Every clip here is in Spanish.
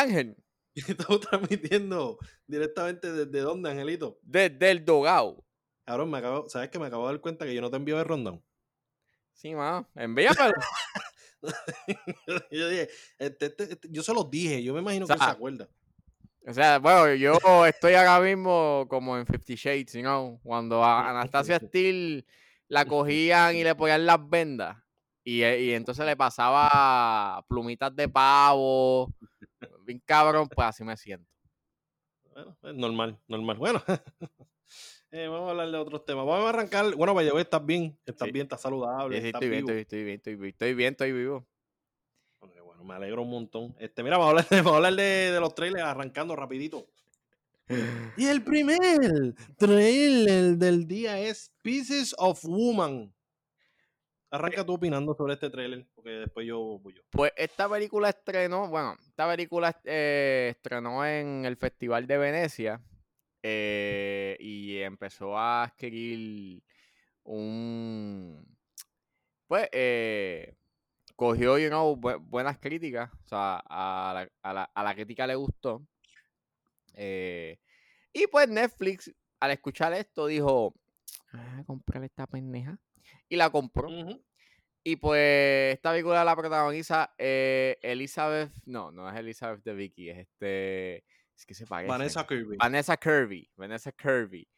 Ángel. Estamos transmitiendo directamente desde dónde, Angelito. Desde el dogao. Cabrón, me acabo, ¿sabes que me acabo de dar cuenta que yo no te envío el rondón? Sí, mano. Envíamelo. yo dije, este, este, este, yo se los dije, yo me imagino O sea, que se acuerda. O sea, bueno, yo estoy ahora mismo como en Fifty Shades, you know, cuando a Anastasia Steele la cogían y le ponían las vendas y, eh, y entonces le pasaba plumitas de pavo, bien cabrón, pues así me siento. Bueno, es normal, normal. Bueno, eh, vamos a hablar de otros temas. Vamos a arrancar. Bueno, vaya, estás bien, estás Sí. bien, estás saludable. Sí, sí, estás estoy bien, vivo. estoy, estoy bien, estoy bien, estoy bien, estoy vivo. Bueno, me alegro un montón. Este, mira, vamos a hablar de, vamos a hablar de, de los trailers arrancando rapidito. Y el primer trailer del día es Pieces of Woman. Arranca tú opinando sobre este trailer, porque después yo voy yo. Pues esta película estrenó, bueno, esta película eh, estrenó en el Festival de Venecia eh, y empezó a adquirir un, pues, eh, cogió, you know, bu- buenas críticas, o sea, a la, a la- a la crítica le gustó. eh, y pues Netflix, al escuchar esto, dijo, ah, comprar esta pendeja. Y la compró. Y pues esta película la protagoniza eh, Elizabeth, no, no es Elizabeth de Vicky, es este, es que se parece. Vanessa Kirby. Vanessa Kirby, Vanessa Kirby.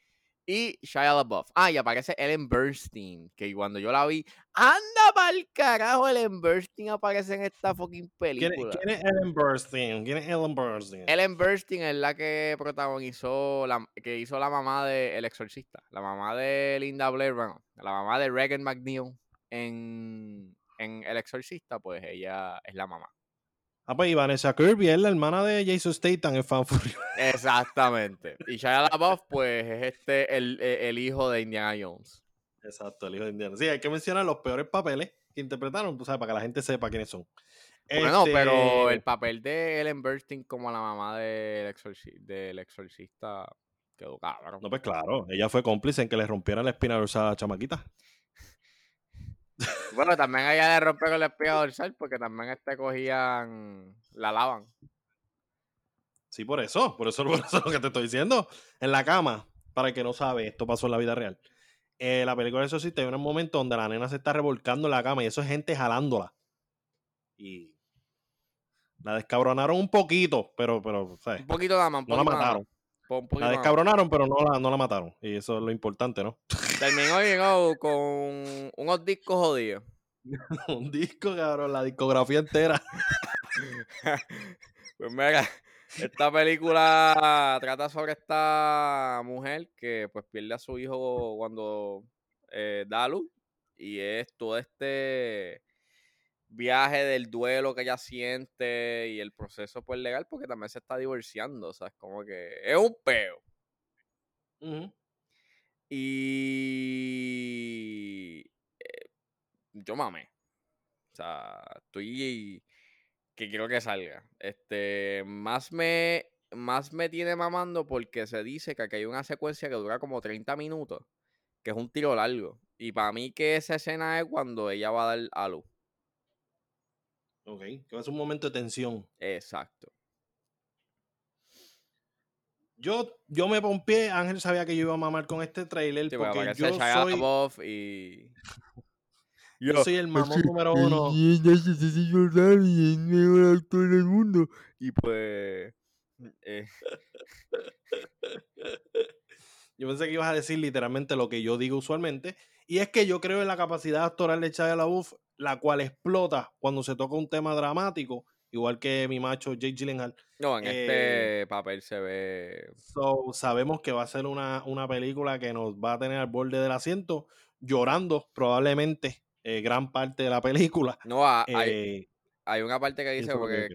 Y Shia LaBeouf. Ah, y aparece Ellen Bernstein, que cuando yo la vi, anda pa'l carajo, Ellen Bernstein aparece en esta fucking ¿Quién, película. quién es Ellen Burstyn? ¿Quién es Ellen Burstyn? Ellen Bernstein es la que protagonizó, la, que hizo la mamá de El Exorcista, la mamá de Linda Blair, bueno, la mamá de Regan McNeil en, en El Exorcista, pues ella es la mamá. Ah, pues y Vanessa Kirby es la hermana de Jason Statham en Fan Fury. Exactamente. Y Shia LaBeouf, pues es este, el, e- el hijo de Indiana Jones. Exacto, el hijo de Indiana. Sí, hay que mencionar los peores papeles que interpretaron, tú sabes, para que la gente sepa quiénes son. Bueno, Este, pero el papel de Ellen Bernstein como la mamá del, exorci- del Exorcista quedó cabrón. No, pues claro, ella fue cómplice en que le rompiera la espina dorsal a la chamaquita. Bueno, también a ella le rompieron la espía dorsal porque también este cogían, la lavan. Sí, por eso, por eso, por eso es lo que te estoy diciendo. En la cama, para el que no sabe, esto pasó en la vida real. Eh, la película de Exorcista hay un momento donde la nena se está revolcando en la cama y eso es gente jalándola. Y la descabronaron un poquito, pero, pero, ¿sabes? Un poquito más, un No la poquito mataron. poquito La descabronaron, pero no la, no la mataron. Y eso es lo importante, ¿no? Terminó llegó con unos discos jodidos. un disco, cabrón, la discografía entera. Pues mira, esta película trata sobre esta mujer que pues pierde a su hijo cuando eh, da luz y es todo este viaje del duelo que ella siente y el proceso pues legal porque también se está divorciando, o sea, es como que es un peo. Ujú. Y eh, yo mamé. O sea, estoy que quiero que salga. Este, más me más me tiene mamando porque se dice que aquí hay una secuencia que dura como 30 minutos, que es un tiro largo. Y para mí que esa escena es cuando ella va a dar a luz. Ok, que va a ser un momento de tensión. Exacto. Yo, yo me pompié, Ángel sabía que yo iba a mamar con este trailer Sí, porque yo soy, y yo soy el mamón número uno. Y es el mejor actor del mundo. Y pues. eh, Yo pensé que ibas a decir literalmente lo que yo digo usualmente. Y es que yo creo en la capacidad actoral de Shia LaBeouf, la cual explota cuando se toca un tema dramático, igual que mi macho Jake Gyllenhaal. no, en Eh, este papel se ve. So, sabemos que va a ser una, una película que nos va a tener al borde del asiento, llorando probablemente eh, gran parte de la película. No, ha- hay, Eh, hay una parte que dice, que porque,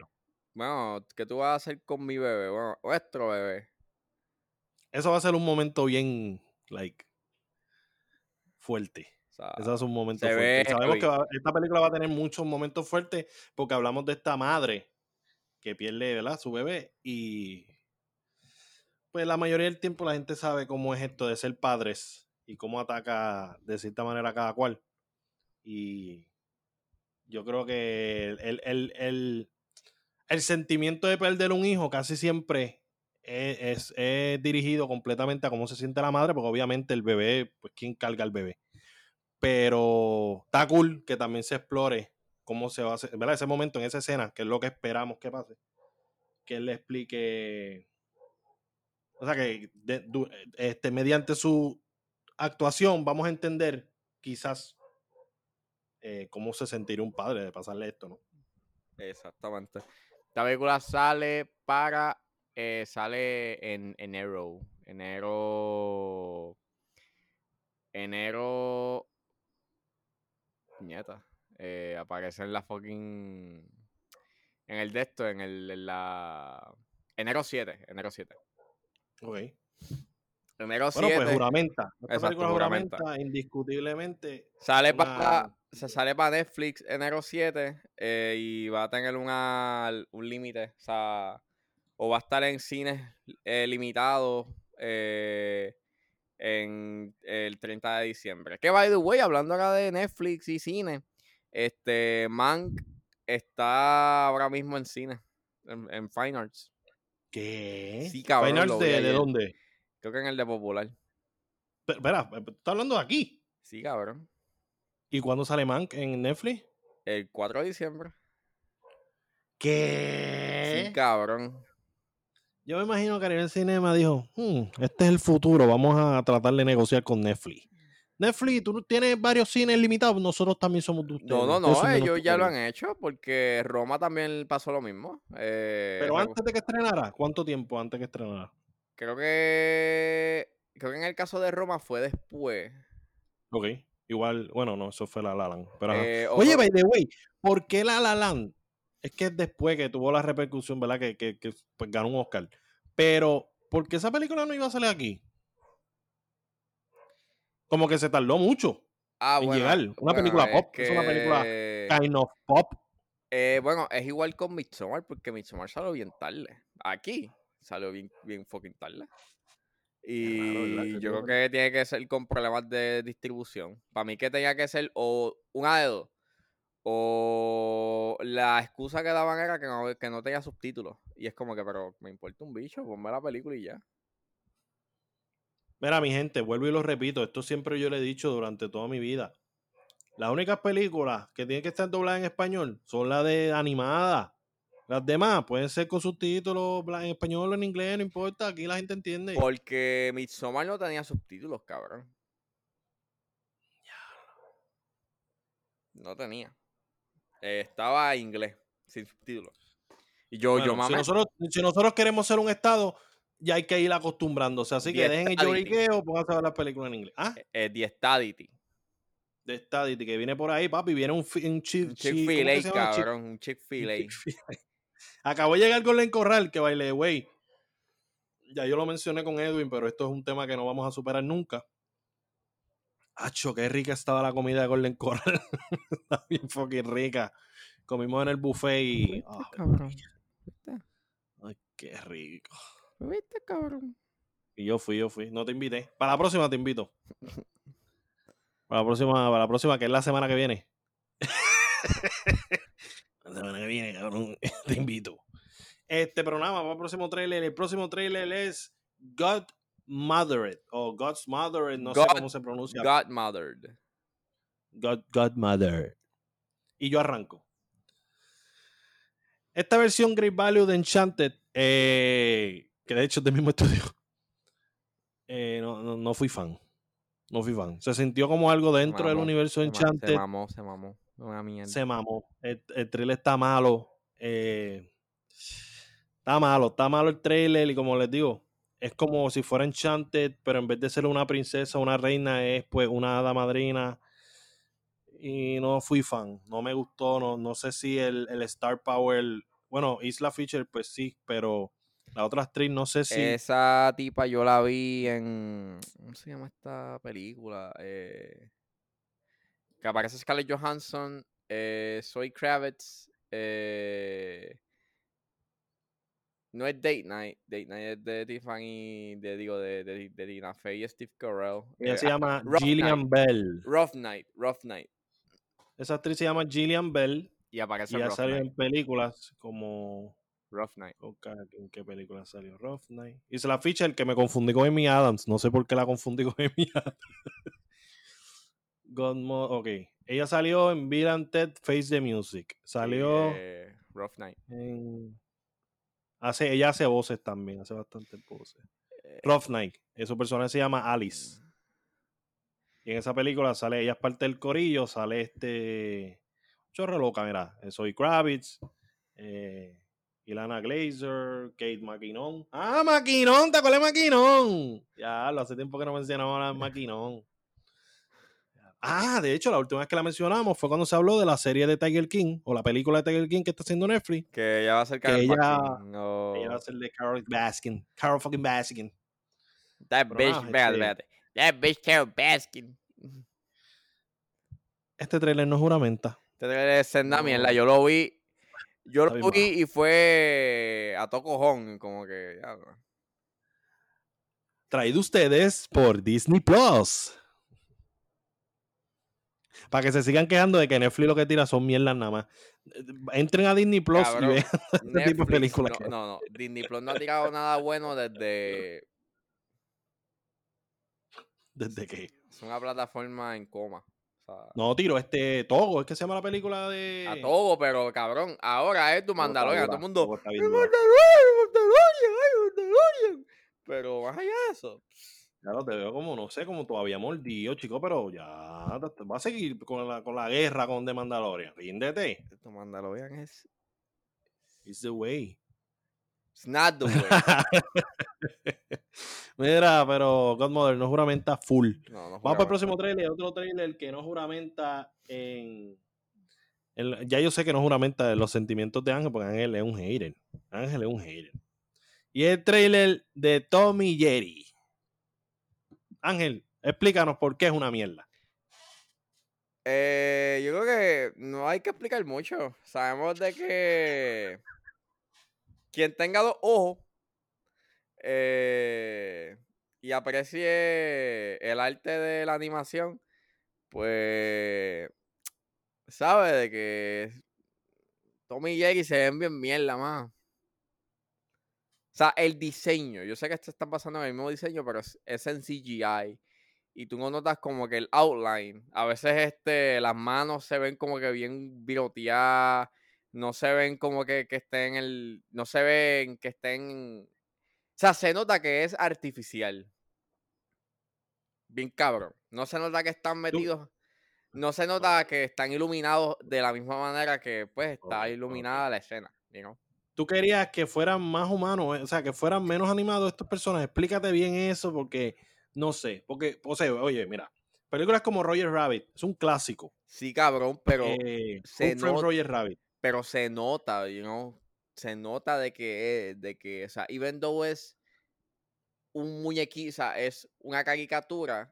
bueno, ¿qué tú vas a hacer con mi bebé? Bueno, nuestro bebé. Eso va a ser un momento bien, like, fuerte. Sea, Eso es un momento fuerte. ve sabemos que va- esta película va a tener muchos momentos fuertes porque hablamos de esta madre que pierde ¿verdad? su bebé y pues la mayoría del tiempo la gente sabe cómo es esto de ser padres y cómo ataca de cierta manera a cada cual. Y yo creo que el, el, el, el sentimiento de perder un hijo casi siempre es, es, dirigido completamente a cómo se siente la madre, porque obviamente el bebé, pues quién carga al bebé. Pero está cool que también se explore cómo se va a hacer, ¿verdad? Ese momento en esa escena, que es lo que esperamos que pase. Que él le explique. O sea que este, mediante su actuación vamos a entender quizás eh, cómo se sentiría un padre de pasarle esto, ¿no? Exactamente. Esta película sale para. Eh, sale en enero. Enero. Enero. Nieta. Eh, aparece en la fucking. En el de esto, en el. En la. Enero 7. Enero 7. Ok. Enero 7. Bueno, pues juramenta. Película juramenta, indiscutiblemente. Sale para se sale para Netflix enero 7 eh, y va a tener una, un límite. O sea, o va a estar en cines eh, limitados eh, en el 30 de diciembre. Que by the way, hablando acá de Netflix y cine, este Mank está ahora mismo en cine, en, Fine Arts. ¿Qué? Sí, cabrón. ¿Fine Arts de, de, dónde? Creo que en el de Popular. espera, ¿estás hablando de aquí? Sí, cabrón. ¿Y cuándo sale Mank en Netflix? El 4 de diciembre. ¿Qué? Sí, cabrón. Yo me imagino que Ariel Cinema dijo, hmm, este es el futuro, vamos a tratar de negociar con Netflix. Netflix, tú tienes varios cines limitados, nosotros también somos de ustedes. No, no, no, ellos ya lo han hecho porque Roma también pasó lo mismo. Eh, Pero antes de que estrenara, ¿cuánto tiempo antes que estrenara? Creo que creo que en el caso de Roma fue después. Ok. Igual, bueno, no, eso fue La La Land. Pero, eh, Oye, by the way, ¿por qué La La Land? Es que después que tuvo la repercusión, ¿verdad? Que, que, que pues, ganó un Oscar. Pero, ¿por qué esa película no iba a salir aquí? Como que se tardó mucho ah, en llegar. Una película pop. Es, una película kind of pop. Eh, bueno, es igual con Midsommar, porque Midsommar salió bien tarde. Aquí salió bien, bien fucking tarde. Y yo creo que tiene que ser con problemas de distribución. Para mí que tenía que ser o una de dos. O la excusa que daban era que no, que no tenía subtítulos. Y es como que, pero me importa un bicho, ponme la película y ya. Mira, mi gente, vuelvo y lo repito, esto siempre yo le he dicho durante toda mi vida. Las únicas películas que tienen que estar dobladas en español son las de animadas. Las demás pueden ser con subtítulos en español o en inglés, no importa, aquí la gente entiende. Porque Midsommar no tenía subtítulos, cabrón. No tenía. Eh, estaba en inglés, sin subtítulos. Y yo, yo Si nosotros, si nosotros queremos ser un estado, ya hay que ir acostumbrándose. Así que dejen el lloriqueo, pónganse a ver las películas en inglés. ¿Ah? Eh, The Stadity. The Stadity, que viene por ahí, papi. Viene un, un Chick-fil-A, cabrón. Un Chick-fil-A. Acabo de llegar con Len Corral, que baile, güey. Ya yo lo mencioné con Edwin, pero esto es un tema que no vamos a superar nunca. Acho, qué rica estaba la comida de Golden Corral. Está bien fucking rica. Comimos en el buffet y. cabrón. Ay, qué rico. ¿Viste, cabrón? Y yo fui, yo fui. No te invité. Para la próxima te invito. Para la próxima, para la próxima, que es la semana que viene. La semana que viene, cabrón, te invito. Este, pero nada, vamos al próximo trailer. El próximo trailer es God Mothered o God's Mothered, no sé cómo se pronuncia. God Mothered. God, God Mothered. Y yo arranco. Esta versión Great Value de Enchanted, eh, que de hecho es del mismo estudio, eh, no, no, no, fui fan. No fui fan. Se sintió como algo dentro del universo de Enchanted. Se mamó, se mamó. Se mamó. El, trailer está malo. Eh, está malo, está malo el trailer. Y como les digo, es como si fuera Enchanted, pero en vez de ser una princesa, una reina, es pues una hada madrina. Y no fui fan. No me gustó. No, no sé si el, Star Power. Bueno, Isla Fisher, pues sí, pero la otra actriz no sé si. Esa tipa yo la vi en. ¿Cómo se llama esta película? Eh, que aparece Scarlett Johansson, eh, Zoe Kravitz, eh, no es Date Night, Date Night es de Tiffany, de, digo, de, de, de Tina Fey y Steve Carell. Ella eh, se llama Gillian Bell. Rough Night, Rough Night. Esa actriz se llama Gillian Bell. Y aparece Y ya Rough salió Night. en películas como. Rough Night. Ok, ¿En qué película salió? Rough Night. Hice la ficha el que me confundí con Amy Adams. No sé por qué la confundí con Amy Adams. Godmo- ok. Ella salió en Bill and Ted Face the Music. Salió Eh, Rough Night. en. Hace, ella hace voces también, hace bastantes voces. Eh, Rough Night. eh, Su personaje se llama Alice. Y en esa película sale, ella es parte del corillo, sale este. Chorro loca, mira. eh, Zoe Kravitz, eh, Ilana Glazer, Kate McKinnon. ¡Ah, McKinnon! ¿Te acuerdas de McKinnon? Ya, lo hace tiempo que no mencionamos a McKinnon. Ah, de hecho, la última vez que la mencionamos fue cuando se habló de la serie de Tiger King, o la película de Tiger King que está haciendo Netflix. Que ella va a ser Carol ella- Ella va a ser de Carol Baskin. Carol fucking Baskin. That Pero bitch, nada, este-. That bitch Carol Baskin. Este trailer no juramenta. Este trailer es senda mierda. Yo lo vi. Yo lo vi y fue a to cojón, como que ya, no. traído ustedes por Disney Plus. Para que se sigan quejando de que Netflix lo que tira son mierdas nada más. Entren a Disney Plus Cabrón, y vean este tipo de películas. No, no, no. Disney Plus no ha tirado nada bueno desde. Desde que. Es una plataforma en coma. No, tiro este Togo, es que se llama la película de. A todo, pero cabrón, ahora es tu Togo Mandalorian. Todo el mundo. Togo está ¡El bien dura. Mandalorian, Mandalorian, Mandalorian! Pero más allá de eso. Claro, te veo como, no sé, como todavía mordido, chico, pero ya te- te- va a seguir con la, con la guerra con The Mandalorian. Ríndete. Tu Mandalorian es. It's the way. It's not the way. Mira, pero Godmother no juramenta full. No, no Vamos para el próximo trailer. Otro trailer que no juramenta en, en- Ya yo sé que no juramenta en los sentimientos de Ángel, porque Ángel es un hater. Ángel es un hater. Y el trailer de Tommy Jerry. Ángel, explícanos por qué es una mierda. Eh, yo creo que no hay que explicar mucho. Sabemos de que quien tenga dos ojos eh, y aprecie el arte de la animación, pues sabe de que Tommy y Jerry se ven bien mierda más. O sea, el diseño, yo sé que esto está basando en el mismo diseño, pero es, es en CGI y tú no notas como que el outline. A veces este, las manos se ven como que bien viroteadas, no se ven como que, que estén el. No se ven que estén. O sea, se nota que es artificial. Bien cabrón. No se nota que están metidos. No se nota que están iluminados de la misma manera que pues está iluminada la escena. you know? Tú querías que fueran más humanos, eh, o sea, que fueran menos animados estos personajes. Explícate bien eso, porque no sé. Porque, o sea, oye, mira, películas como Roger Rabbit es un clásico. Sí, cabrón, pero. Eh, se Who Framed not- Roger Rabbit. pero se nota, you know, se nota de que, de que, o sea, even though es un muñequito, o sea, es una caricatura,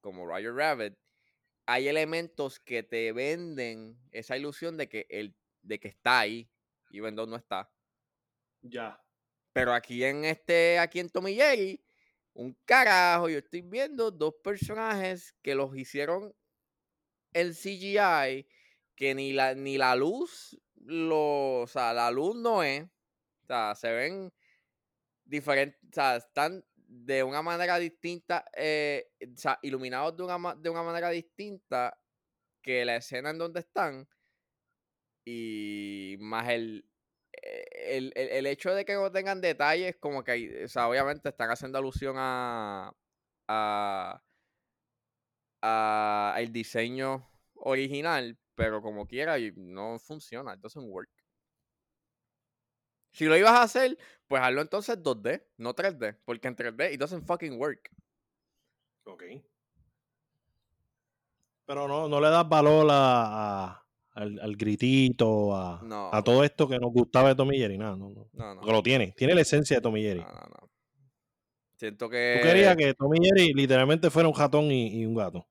como Roger Rabbit, hay elementos que te venden esa ilusión de que, el, de que está ahí, even though no está. Ya. Pero aquí en este, aquí en Tommy Jerry, un carajo, yo estoy viendo dos personajes que los hicieron en CGI, que ni la, ni la luz, lo, o sea, la luz no es, o sea, se ven diferentes, o sea, están de una manera distinta, eh, o sea, iluminados de una, de una manera distinta que la escena en donde están, y más el, eh, el, el- el hecho de que no tengan detalles, como que, o sea, obviamente están haciendo alusión a, a, a el diseño original, pero como quiera, no funciona, it doesn't work. Si lo ibas a hacer, pues hazlo entonces 2D, no 3D, porque en 3D it doesn't fucking work. Ok. Pero no, no le das valor a- al, al gritito, a, No. a todo esto que nos gustaba de Tommy Jerry. Nada, no, no. No, no, Porque lo tiene. Tiene la esencia de Tommy Jerry. no, no, no. Siento que... Tú querías que Tommy Jerry literalmente fuera un ratón y, y un gato.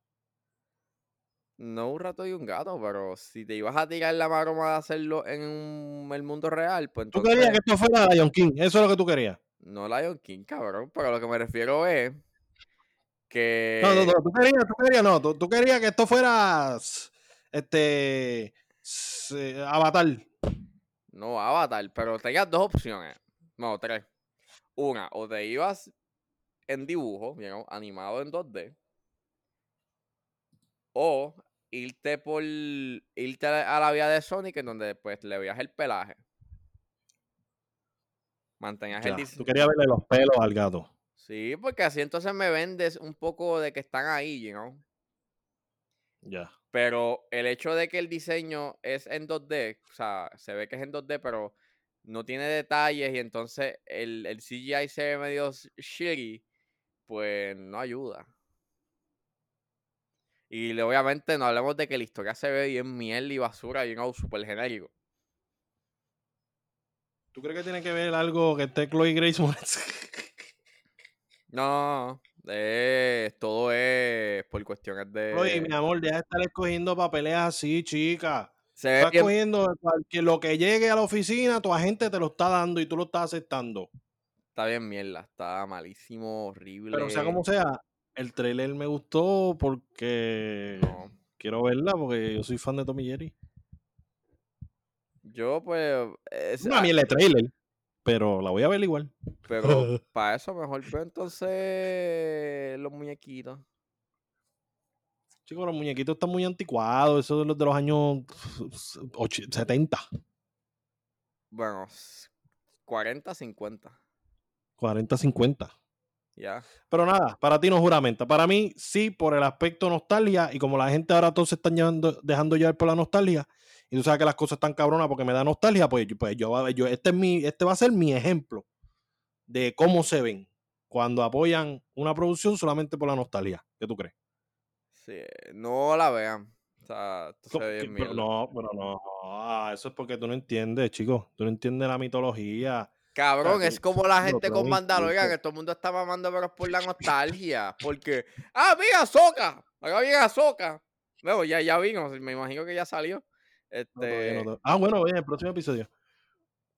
No un rato y un gato, pero si te ibas a tirar la maroma de hacerlo en un- el mundo real, pues Tú entonces... querías que esto fuera Lion King. Eso es lo que tú querías. No Lion King, cabrón, pero lo que me refiero es que... No, no, no. Tú querías, tú querías, no. Tú, tú querías que esto fuera. Este. Avatar. No, Avatar, pero tenías dos opciones. No, tres. Una, o te ibas en dibujo, you know, animado en 2D. O irte por irte a la vía de Sonic en donde pues le veías el pelaje. Mantenías el Ya, dise- Tú querías verle los pelos al gato. Sí, porque así entonces me vendes un poco de que están ahí, you know. Ya. Pero el hecho de que el diseño es en 2D, o sea, se ve que es en 2D, pero no tiene detalles y entonces el, el CGI se ve medio shitty, pues no ayuda. Y obviamente no hablemos de que la historia se ve bien miel y basura y un super genérico. ¿Tú crees que tiene que ver algo que esté Chloe Grace Moretz? No, es- todo es por cuestiones de... Chloe, mi amor, deja de estar escogiendo papeles así, chica. se Estás bien- cogiendo cualquier- lo que llegue a la oficina, tu agente te lo está dando y tú lo estás aceptando. está bien mierda, está malísimo, horrible. Pero sea como sea, el trailer me gustó porque No. quiero verla porque yo soy fan de Tommy Jerry. Yo pues... es- Es una mierda de trailer, pero la voy a ver igual. Pero para eso mejor veo entonces los muñequitos. Chicos, los muñequitos están muy anticuados, esos de los de los años och- 70, Bueno, s- 40, 50. 40, 50. Ya. Pero nada, para ti no juramenta. Para mí, sí, por el aspecto nostalgia. Y como la gente ahora todos se están llevando- dejando llevar por la nostalgia. Y tú sabes que las cosas están cabronas porque me da nostalgia. Pues, yo- pues yo, yo este, es mi, este va a ser mi ejemplo de cómo se ven cuando apoyan una producción solamente por la nostalgia. ¿Qué tú crees? Sí, no la vean. O sea, esto se ve pero no, pero no. ah, eso es porque tú no entiendes, chicos. Tú no entiendes la mitología. Cabrón, es como la gente con Mandalorian, que todo el mundo está mamando pero es por la nostalgia. Porque, ah, mira, Soca. Acá viene Soca. Luego, ya, ya vino, me imagino que ya salió. No, Este, no, to- ah, bueno, en el próximo episodio.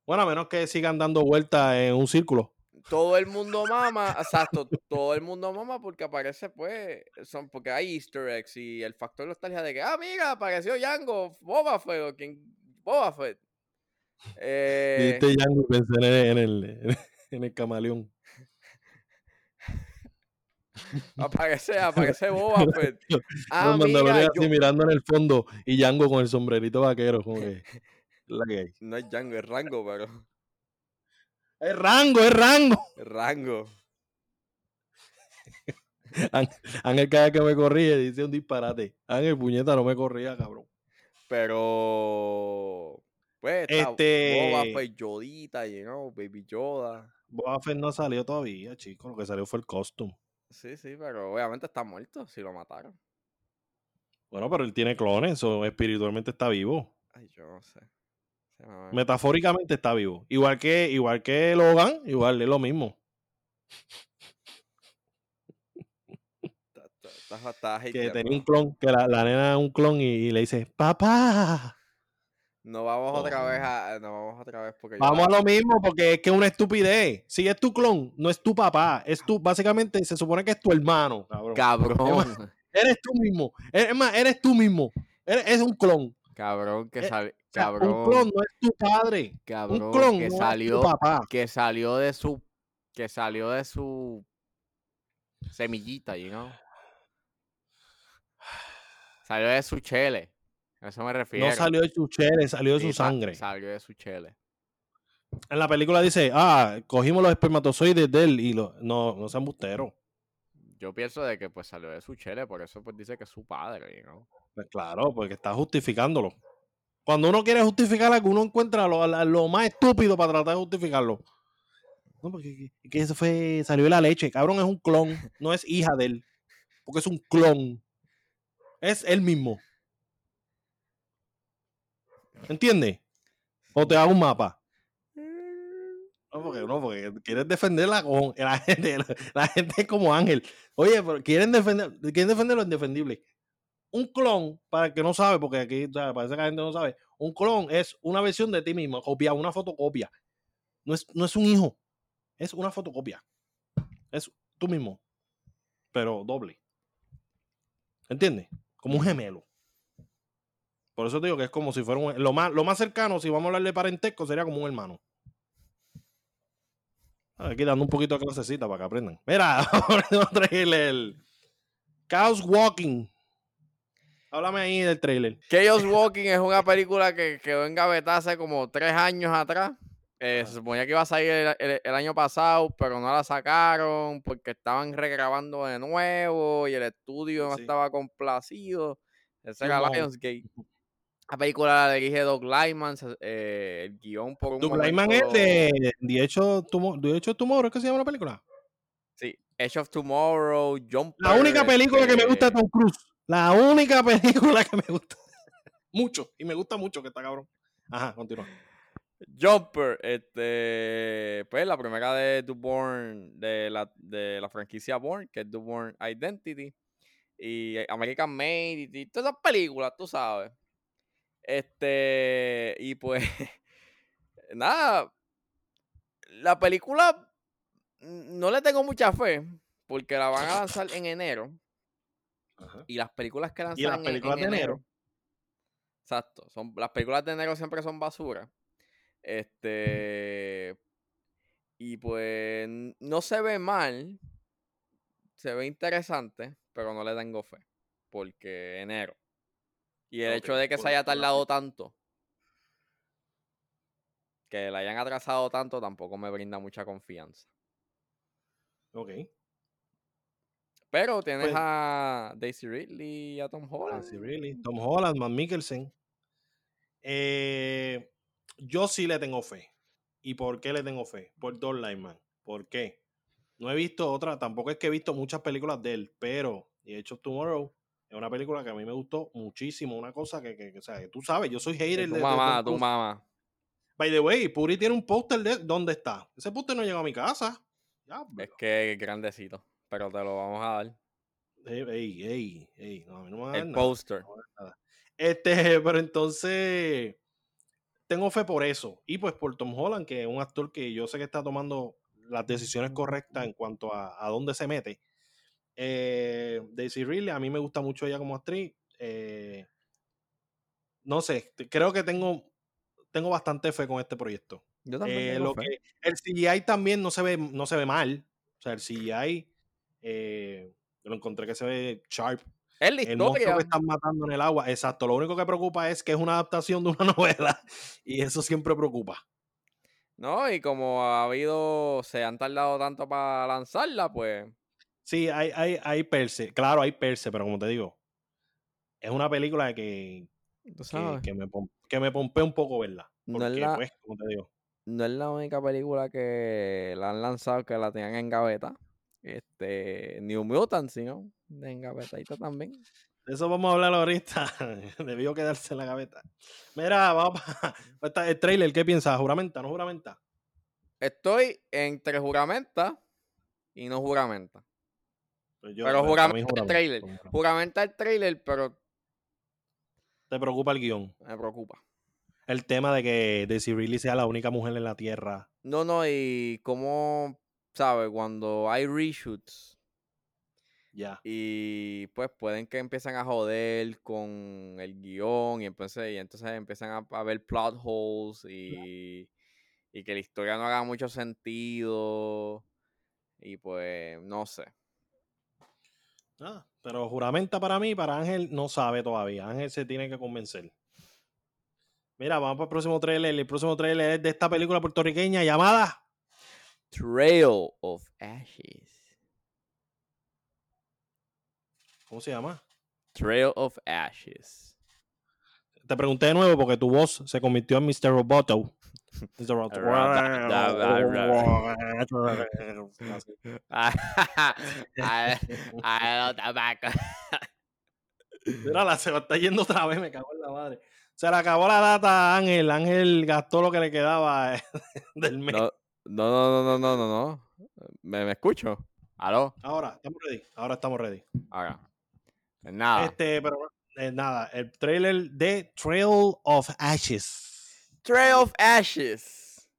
Bueno, a menos que sigan dando vueltas en un círculo. todo el mundo mama, exacto, todo el mundo mama porque aparece, pues, son porque hay easter eggs y el factor nostalgia de que, ah, mira, apareció Django, Boba Fett, o quien, Boba Fett. Eh, Dijiste Django pensé en el, en el, en el camaleón. aparece Boba Fett. Ah, Los mira, Mandalorianos yo- así mirando en el fondo y Django con el sombrerito vaquero. Como que, la que hay. no es Django, es Rango, pero Es rango, es rango. Rango. Ángel cada que me corrige dice un disparate. Ángel, puñeta, no me corría, cabrón. Pero, pues, Este- Boba Fett, Yodita, you know, Baby Yoda. Boba Fett no salió todavía, chicos. Lo que salió fue el costume. Sí, sí, pero obviamente está muerto si lo mataron. Bueno, pero él tiene clones, o espiritualmente está vivo. Ay, yo no sé. Se me- Metafóricamente está vivo. Igual que, igual que Logan, igual es lo mismo. Que tenía un clon, que la, la nena es un clon y, y le dice, papá. No vamos otra vez a. No vamos otra vez porque. yo Vamos a lo mismo porque es que es una estupidez. Si es tu clon, no es tu papá. Es tu, básicamente se supone que es tu hermano, cabrón. Cabrón. Eres tú mismo. Es más, eres tú mismo. Eres, es un clon. Cabrón que Eh, salió. Cabrón. Un clon no es tu padre. cabrón un clon que no salió. es tu papá. Que salió de su. Que salió de su. Semillita, you know. Salió de su chele. Eso me refiero. No salió de su chele, salió de Sí, su sa- sangre. Salió de su chele. En la película dice, ah, cogimos los espermatozoides de él y lo... No, no sean busteros. Yo pienso de que pues salió de su chele, por eso pues dice que es su padre, know. Pues claro, porque está justificándolo. Cuando uno quiere justificar algo, uno encuentra lo, lo más estúpido para tratar de justificarlo. No, porque que, que eso fue, salió de la leche. Cabrón, es un clon. No es hija de él. Porque es un clon. Es él mismo. ¿Entiendes? O te hago un mapa. No, porque, no, porque quieres defenderla con la gente, la, gente es como Ángel. Oye, pero quieren defender, quieren defender lo indefendible. Un clon, para el que no sabe, porque aquí o sea, parece que la gente no sabe, un clon es una versión de ti mismo, copia, una fotocopia. No es, no es un hijo, es una fotocopia. Es tú mismo, pero doble. ¿Entiendes? Como un gemelo. Por eso te digo que es como si fuera un. Lo más, lo más cercano, si vamos a hablar de parentesco, sería como un hermano. Aquí dando un poquito de clasecita para que aprendan. Mira, vamos a traerle el Chaos Walking. Háblame ahí del trailer. Chaos Walking es una película que quedó engavetada hace como tres años atrás. Eh, se suponía que iba a salir el, el, año pasado, pero no la sacaron porque estaban regrabando de nuevo y el estudio no estaba complacido. Ese era Lionsgate. La película la dirige Doug Lyman, eh, el guion por un Doug Lyman es de The Edge of Tomorrow, ¿es que se llama la película? Sí, Edge of Tomorrow, Jumper. La única película que me gusta de Tom Cruise. La única película que me gusta. mucho, y me gusta mucho que está cabrón. Ajá, continúa. Jumper, este, pues la primera de The Born, de la, de la franquicia Born, que es The Born Identity, y American Made, y, todas esas películas, tú sabes. Este, y pues, nada, la película no le tengo mucha fe, porque la van a lanzar en enero. Y las películas que lanzan en, enero, Exacto, son, las películas de enero siempre son basura. Este. Y pues no se ve mal. Se ve interesante, pero no le tengo fe. Porque enero. Y el hecho de que se haya tardado tanto. Que la hayan atrasado tanto tampoco me brinda mucha confianza. Ok. Pero tienes pues a Daisy Ridley y a Tom Holland. Daisy Ridley, Tom Holland, Matt Mikkelsen. Eh, yo sí le tengo fe. ¿Y por qué le tengo fe? Por Don Lyman. ¿Por qué? No he visto otra, tampoco es que he visto muchas películas de él, pero Edge of Tomorrow es una película que a mí me gustó muchísimo. Una cosa que, que, o sea, que tú sabes, yo soy hater tu de. mamá, tu mamá. By the way, Puri tiene un póster de dónde está. Ese póster no llegó a mi casa. es que es grandecito, pero te lo vamos a dar. Ey, ey, ey, no, a mí no me va a dar El póster. este, pero entonces tengo fe por eso. Y pues por Tom Holland, que es un actor que yo sé que está tomando las decisiones correctas en cuanto a, a dónde se mete. Eh, Daisy Ridley, a mí me gusta mucho ella como actriz. Eh, no sé, creo que tengo, tengo bastante fe con este proyecto. Yo también eh, lo Que, el CGI también no se ve, no se ve mal. O sea, el CGI eh, yo lo encontré que se ve sharp. Es la El monstruo que están matando en el agua. Exacto. Lo único que preocupa es que es una adaptación de una novela. Y eso siempre preocupa. No, y como ha habido, se han tardado tanto para lanzarla, pues. Sí, hay, hay, hay perse. Claro, hay perse, pero como te digo, es una película que, que, que, me, que me pompea un poco verla. Porque, no es la, pues, como te digo. No es la única película que la han lanzado que la tenían en gaveta. Este, New Mutant, ¿no? En gavetadita también. De eso vamos a hablar ahorita. Debió quedarse en la gaveta. Mira, vamos para el trailer. ¿Qué piensas? ¿Juramenta? ¿No juramenta? Estoy entre juramenta y no juramenta. Pero juramenta el trailer. Juramenta el trailer, pero. ¿Te preocupa el guion? Me preocupa. El tema de que Daisy Ridley sea la única mujer en la Tierra. No, no, y cómo ¿sabes? Cuando hay reshoots. Ya. Y pues pueden que empiezan a joder con el guion y entonces, y entonces empiezan a, a ver plot holes y, y que la historia no haga mucho sentido. Y pues, no sé. Ah, pero juramenta para mí, para Ángel no sabe todavía. Ángel se tiene que convencer. Mira, vamos para el próximo trailer. El próximo trailer es de esta película puertorriqueña llamada Trail of Ashes. ¿Cómo se llama? Trail of Ashes. Te pregunté de nuevo porque tu voz se convirtió en Mr. Roboto. Mira, se está yendo otra vez, me cago en la madre. Se le acabó la data a Ángel. Ángel gastó lo que le quedaba del mes. No, no, no, no, no, no. ¿Me, me escucho? ¿Aló? Ahora, estamos ready. Ahora estamos ready. Ahora. Pues nada. Este, pero eh, nada, el trailer de Trail of Ashes. Trail of Ashes.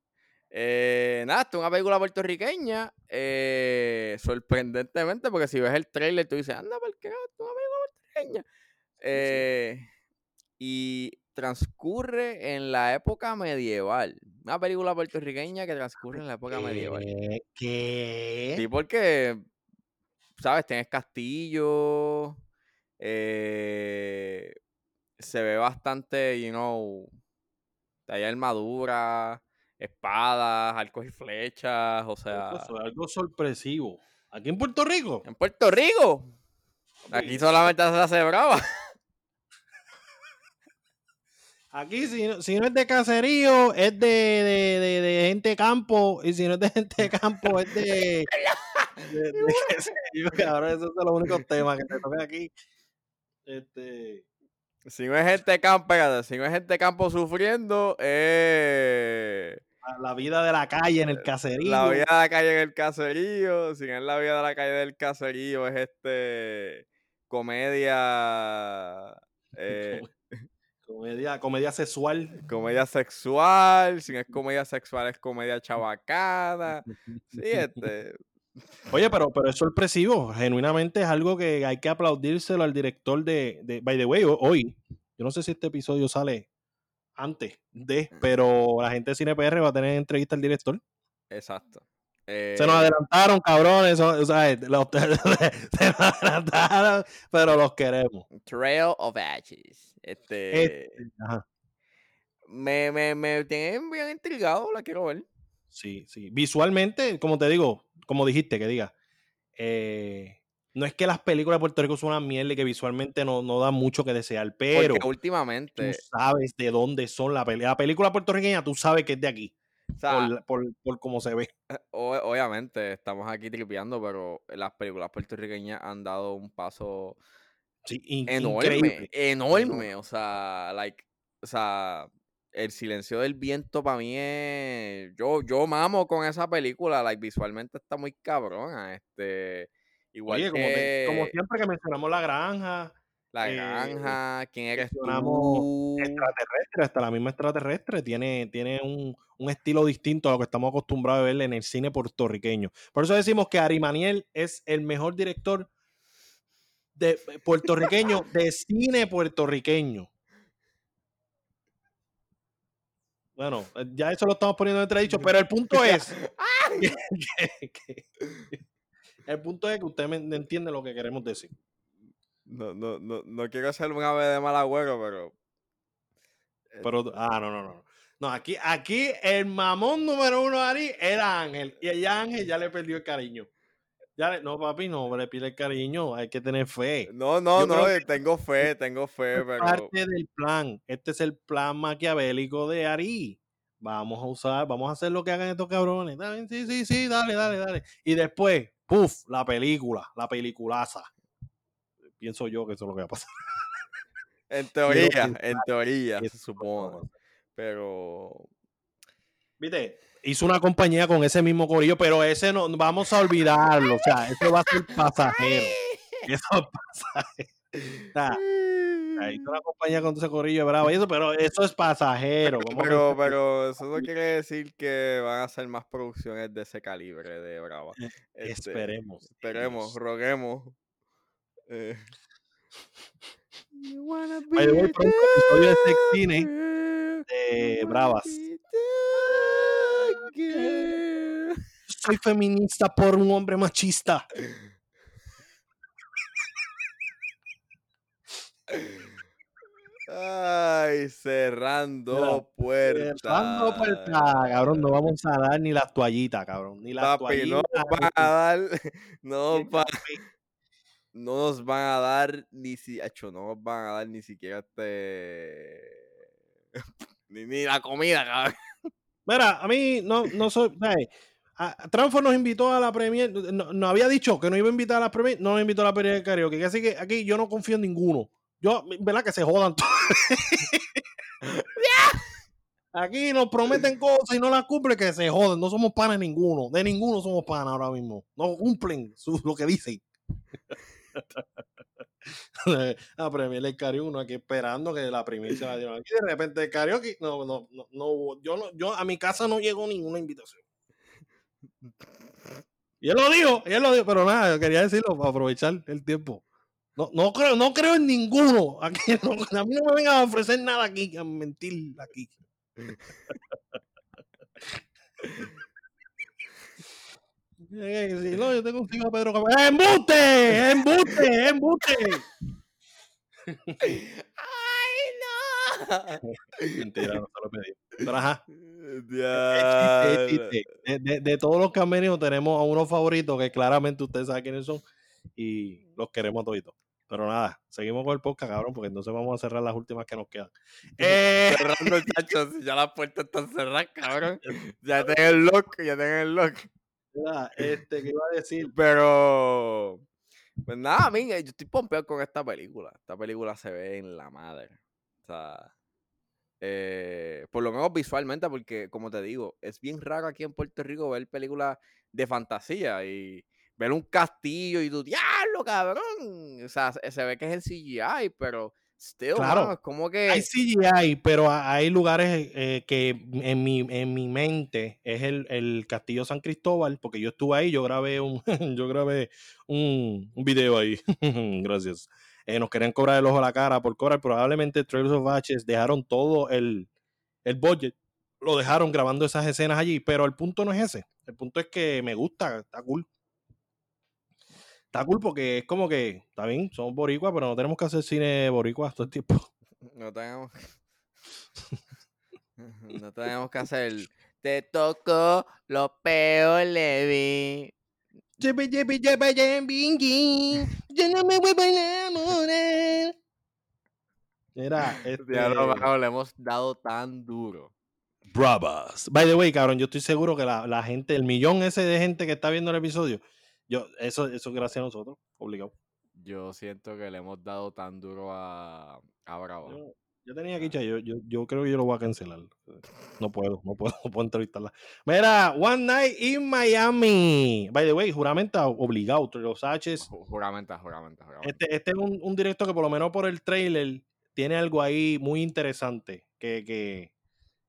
Eh, nada, esto es una película puertorriqueña. Eh, sorprendentemente, porque si ves el trailer, tú dices, anda, ¿por qué? Esto es una película puertorriqueña. Eh, y transcurre en la época medieval. Una película puertorriqueña que transcurre en la época medieval. ¿Qué? ¿Qué? Sí, porque, ¿sabes? Tienes castillo. eh, se ve bastante, you know, hay armadura, espadas, arcos y flechas, o sea... Eso es algo sorpresivo. Aquí en Puerto Rico. En Puerto Rico. Aquí solamente se hace brava. Aquí, si no, si no es de caserío, es de, de, de, de gente de campo. Y si no es de gente de campo, es de. de, de cabrón. Esos son los únicos temas que te tocan aquí. Este. Si no es gente de campo, si no es gente campo sufriendo, eh, La, vida de la calle en el caserío. la vida de la calle en el caserío. Si no es la vida de la calle del caserío, es este comedia. eh, Comedia, comedia sexual. comedia sexual. Si no es comedia sexual, es comedia chabacana. Sí, este. Oye, pero, pero es sorpresivo. Genuinamente es algo que hay que aplaudírselo al director de, de. By the way, ho- hoy, yo no sé si este episodio sale antes de, pero la gente de Cine PR va a tener entrevista al director. Exacto. Se nos Eh, adelantaron, cabrones. o sea, los- se nos adelantaron, pero los queremos. Trail of Ashes. Este. Este, ajá. Me, me, me tiene bien intrigado, la quiero ver. Sí, sí. Visualmente, como te digo, como dijiste, que diga, eh, no es que las películas de Puerto Rico son una mierda y que visualmente no, no dan mucho que desear, pero Porque tú últimamente, sabes de dónde son la película. La película puertorriqueña, tú sabes que es de aquí, o sea, por, por, por cómo se ve. o- obviamente estamos aquí tripeando, pero las películas puertorriqueñas han dado un paso Sí, in- enorme, increíble. enorme. O sea, like, o sea, el silencio del viento para mí es. Yo, yo mamo con esa película, like, visualmente está muy cabrona. Este. Igual Oye, como, te- como que siempre que mencionamos la granja, La eh, Granja, ¿quién eres mencionamos tú? extraterrestre, hasta la misma extraterrestre, tiene, tiene un, un estilo distinto a lo que estamos acostumbrados a ver en el cine puertorriqueño. Por eso decimos que Ari Maniel es el mejor director de puertorriqueño de cine puertorriqueño. Bueno, eh, ya eso lo estamos poniendo en entredicho, pero el punto es que- que- que- el punto es que usted me entiende lo que queremos decir. No, no, no, no quiero ser un ave de mal agüero, pero. Pero, ah, no, no, no. No, aquí, aquí el mamón número uno de Ari era Ángel. Y ya Ángel ya le perdió el cariño. Ya no, papi, no le pierde el cariño. Hay que tener fe. No, no, Yo no, eh, tengo fe, tengo fe, pero. parte del plan. Este es el plan maquiavélico de Ari. Vamos a usar, vamos a hacer lo que hagan estos cabrones. Bien, Sí, sí, sí, dale, dale, dale. Y después, puff, la película, la peliculaza. Pienso yo que eso es lo que va a pasar. En teoría, en teoría, se supone. Pero. Viste, hizo una compañía con ese mismo corillo, pero ese no, vamos a olvidarlo. O sea, eso va a ser pasajero. Eso es pasajero. O sea, hizo una compañía con ese corillo de bravo y eso, pero eso es pasajero. ¿cómo que- Pero, pero eso no quiere decir que van a ser más producciones de ese calibre de Brava. Este, Esperemos. Esperemos, Dios. roguemos. Eh. The way, pronto episodio de Sex Cine de Bravas. Soy feminista por un hombre machista. Ay, cerrando puertas. Cerrando puertas, cabrón, no vamos a dar ni las toallitas, cabrón. Ni las Papi, no toallitas. nos van a dar, no, no nos van a dar ni si, acho, no nos van a dar ni siquiera este, ni, ni la comida, cabrón. Mira, a mí no, no soy. Transfor nos invitó a la premier. No, no había dicho que no iba a invitar a la premier. No nos invitó a la premier de karaoke. Así que aquí yo no confío en ninguno. Yo, ¿verdad? Que se jodan todos. Aquí nos prometen cosas y no las cumplen, que se joden. No somos panas ninguno. De ninguno somos panas ahora mismo. No cumplen su- lo que dicen. la premier del karaoke, aquí esperando que la primicia la dieron aquí. De repente el karaoke, no, no, no, no yo no, yo a mi casa no llegó ninguna invitación. Y él lo dijo, y él lo dijo, pero nada, quería decirlo para aprovechar el tiempo. No, no, creo, no creo en ninguno. Aquí, a mí no me vengan a ofrecer nada aquí, a mentir aquí. Eh, si no, yo tengo un a Pedro Caballero. ¡Embuste! ¡Embuste! ¡Embuste! ¡Ay, no! Mentira, no se lo pedí. Pero ajá. De, de, de, todos los que han venido, tenemos a uno favorito que claramente ustedes saben quiénes son y los queremos toditos. Pero nada, seguimos con el podcast, cabrón, porque entonces vamos a cerrar las últimas que nos quedan. Eh... Cerrando el tacho, ya las puertas están cerradas, cabrón. Ya tengo el lock, ya tengo el lock. Este, ¿qué iba a decir? Pero, pues nada, a mí, yo estoy pompeado con esta película. Esta película se ve en la madre. O sea, eh, por lo menos visualmente, porque como te digo, es bien raro aquí en Puerto Rico ver películas de fantasía y ver un castillo y tu diablo, cabrón. O sea, se ve que es el CGI, pero claro, como que... Hay CGI, pero hay lugares eh, que en mi, en mi mente es el, el, Castillo San Cristóbal, porque yo estuve ahí, yo grabé un, yo grabé un, un video ahí. Gracias. Eh, nos querían cobrar el ojo a la cara por cobrar. Probablemente Trails of Batches dejaron todo el, el budget, lo dejaron grabando esas escenas allí, pero el punto no es ese. El punto es que me gusta, está cool está cool porque es como que, está bien, somos boricuas, pero no tenemos que hacer cine boricuas todo el tiempo. No tenemos. no tenemos que hacer. Te tocó lo peor, Levi. Yo no me voy a enamorar. Mira, este... le hemos dado tan duro. Bravas. By the way, cabrón, yo estoy seguro que la, la gente, el millón ese de gente que está viendo el episodio, yo, eso, eso es gracias a nosotros, obligado. Yo siento que le hemos dado tan duro a, a Bravo. Yo, tenía aquí, yo, yo, yo, creo que yo lo voy a cancelar. No puedo, no puedo, no puedo entrevistarla. Mira, One Night in Miami. By the way, juramenta obligado. Los H. Juramenta, juramenta, juramenta. Este, este es un, un, directo que por lo menos por el trailer tiene algo ahí muy interesante que, que,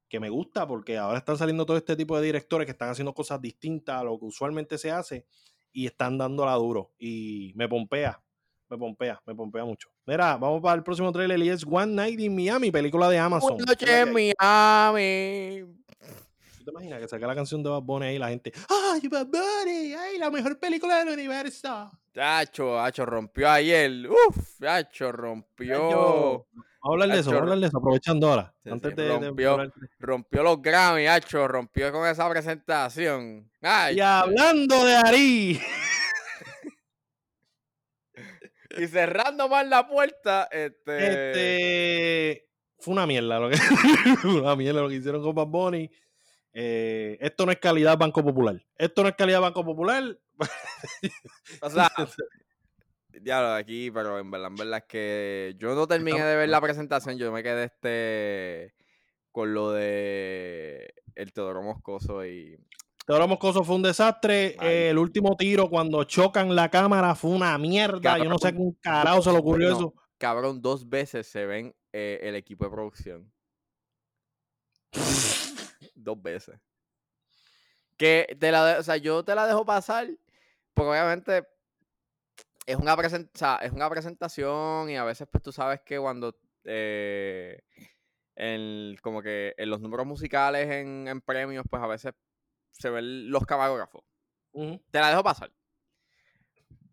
que me gusta porque ahora están saliendo todo este tipo de directores que están haciendo cosas distintas a lo que usualmente se hace y están dándola duro. Y me pompea, me pompea, me pompea mucho. Mira, vamos para el próximo trailer y es One Night in Miami, película de Amazon. Una noche en Miami. ¿Tú te imaginas que saca la canción de Bad Bunny ahí y la gente, ¡ay, Bad Bunny! ¡Ay, la mejor película del universo! Chacho, Chacho, rompió ayer. Uf, Chacho, rompió. Vamos a hablar de eso, vamos a hablar de eso, aprovechando ahora. antes de, rompió, rompió los Grammy, Hacho, rompió con esa presentación. y hablando de Ari. y cerrando más la puerta, este... este... Fue una mierda lo que, una mierda lo que hicieron con Bad Bunny. Eh, esto no es calidad Banco Popular. Esto no es calidad Banco Popular. o sea, Diablo, aquí, pero en verdad, en verdad es que yo no terminé de ver la presentación, yo me quedé este con lo de el Teodoro Moscoso y. Teodoro Moscoso fue un desastre. el último tiro, cuando chocan la cámara, fue una mierda. yo no sé qué carajo se le ocurrió eso. Cabrón, dos veces se ven eh, el equipo de producción. dos veces. Que te la, o sea, yo te la dejo pasar, porque obviamente es una, es una presentación y a veces pues tú sabes que cuando eh, como que en los números musicales en, premios pues a veces se ven los camarógrafos. Te la dejo pasar.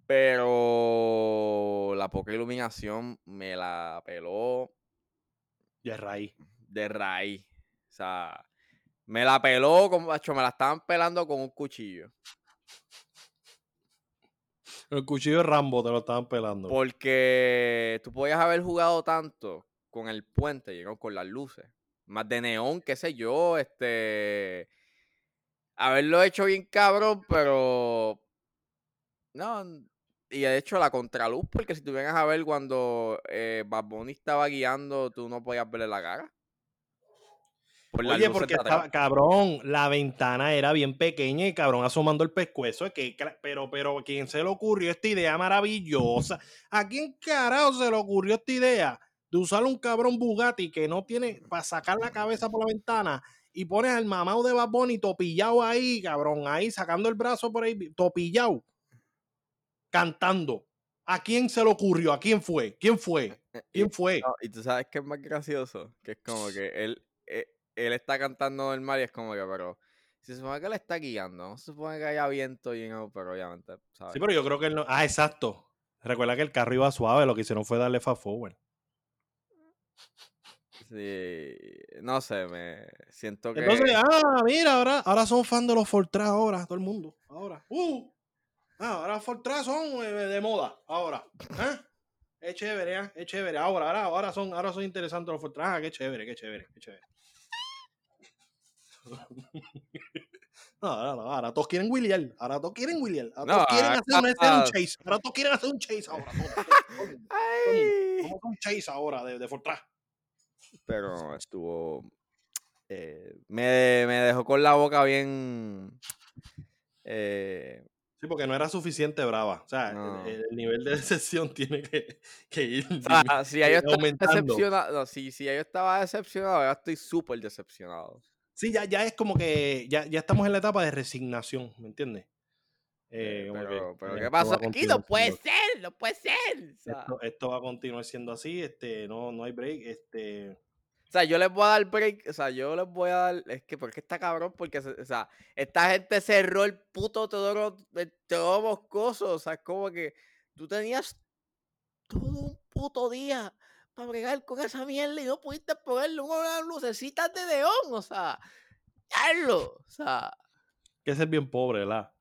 Pero la poca iluminación me la peló. De raíz. De raíz. O sea, me la peló como, me la estaban pelando con un cuchillo. El cuchillo de Rambo te lo estaban pelando. Porque tú podías haber jugado tanto con el puente, con las luces. Más de neón, qué sé yo, este. Haberlo hecho bien cabrón, pero. No. Y de hecho la contraluz, porque si tú vienes a ver cuando eh, Bad estaba guiando, tú no podías verle la cara. Oye, porque estaba, cabrón, la ventana era bien pequeña y cabrón asomando el pescuezo. Que, pero, pero, ¿quién se le ocurrió esta idea maravillosa? ¿A quién carajo se le ocurrió esta idea de usar un cabrón Bugatti que no tiene para sacar la cabeza por la ventana y pones al mamado de Bad Bunny topillado ahí, cabrón, ahí sacando el brazo por ahí, topillado, cantando? ¿A quién se le ocurrió? ¿A quién fue? ¿Quién fue? ¿Quién fue? No, y tú sabes que es más gracioso, que es como que él, eh, él está cantando normal y es como que, pero si se supone que él está guiando, no se supone que haya viento y no, pero obviamente, ¿sabes? Sí, pero yo creo que él no. Ah, exacto. Recuerda que el carro iba suave, lo que hicieron fue darle fast forward. Sí, no sé, me siento que... Entonces, ah, mira, ahora, ahora son fan de los Fortran ahora, todo el mundo. Ahora. Uh, ah, ahora Fortran son eh, de moda, ahora. ¿eh? Es chévere, ¿eh? es chévere. Ahora, ahora, ahora son, ahora son interesantes los Fortran. Ah, qué chévere, qué chévere, qué chévere. No, ahora no, ahora todos quieren William, ahora todos quieren William, ahora todos No, quieren hacer un, chase, ahora todos quieren hacer un chase ahora. Vamos un chase ahora de, de Fortran. Pero estuvo... eh, me, me dejó con la boca bien... eh, Sí, porque no era suficiente brava. O sea, el- No. el, nivel de decepción tiene que, que ir o sea, si yo estaba decepcionado, si, si yo estaba decepcionado, estoy súper decepcionado. Sí, ya, ya es como que ya, ya estamos en la etapa de resignación, ¿me entiendes? Eh, Eh, que, pero, ¿qué esto pasó va a aquí? No puede siendo- ser, no puede ser. O sea, Esto, esto va a continuar siendo así, este, no, no hay break, este, o sea, yo les voy a dar break, o sea, yo les voy a dar, es que, porque está cabrón, porque, o sea, esta gente cerró el puto Teodoro, el Teodoro Moscoso, o sea, es como que tú tenías todo un puto día para bregar con esa mierda y no pudiste ponerle unas lucecitas de neón, o sea, darlo, o sea, que ser bien pobre, ¿verdad?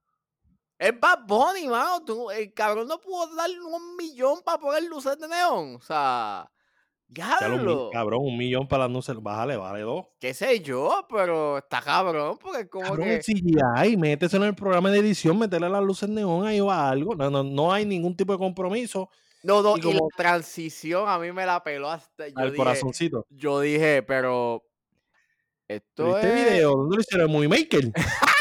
es Bad Bunny, mano, tú- el cabrón no pudo darle un millón para poner luces de neón, o sea, Ya lo mi- diablo. cabrón, un millón para las luces, bájale, vale dos. qué sé yo, pero está cabrón, porque es como Cabrón, que... el CGI, métese en el programa de edición, meterle las luces neón ahí o algo. No, no, no hay ningún tipo de compromiso No, no, y y, como- la transición a mí me la peló hasta... Yo al dije, corazoncito. yo dije, pero... Esto ¿Viste es... el video? ¿Dónde lo hicieron? ¿En Movie Maker?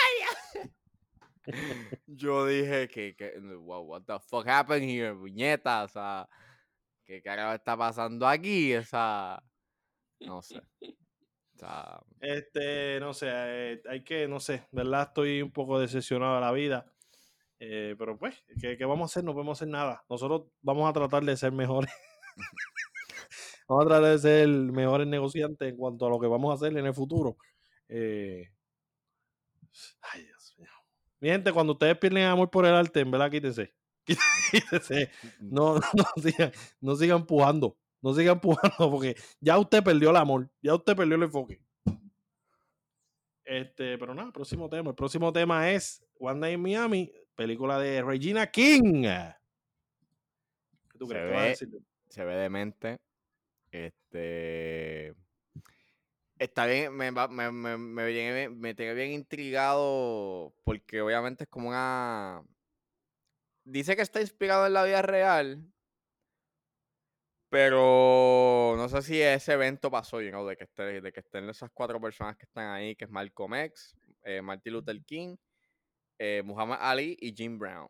Yo dije que, que... Wow, what the fuck happened here, puñeta, o sea... ¿Qué carajo está pasando aquí? O sea... No sé. O sea... Este, no sé, eh, hay que, no sé, ¿verdad? Estoy un poco decepcionado de la vida. Eh, pero pues, ¿qué, qué vamos a hacer? No podemos hacer nada. Nosotros vamos a tratar de ser mejores. vamos a tratar de ser mejores negociantes en cuanto a lo que vamos a hacer en el futuro. Eh, ay, Dios mío. Mi gente, cuando ustedes pierden amor por el arte, en verdad, quítense. Quítense. No, no, sigan, no sigan empujando. No sigan empujando porque ya usted perdió el amor. Ya usted perdió el enfoque. Este, pero nada, próximo tema. El próximo tema es One Night in Miami, película de Regina King. ¿Qué tú Se crees? ¿Qué vas a ve- decir? se ve demente. Este. Está bien, me, me, me, me, viene- me tiene bien intrigado porque obviamente es como una... Dice que está inspirado en la vida real, pero no sé si ese evento pasó, you know, de, que esté, de que estén esas cuatro personas que están ahí, que es Malcolm X, eh, Martin Luther King, eh, Muhammad Ali y Jim Brown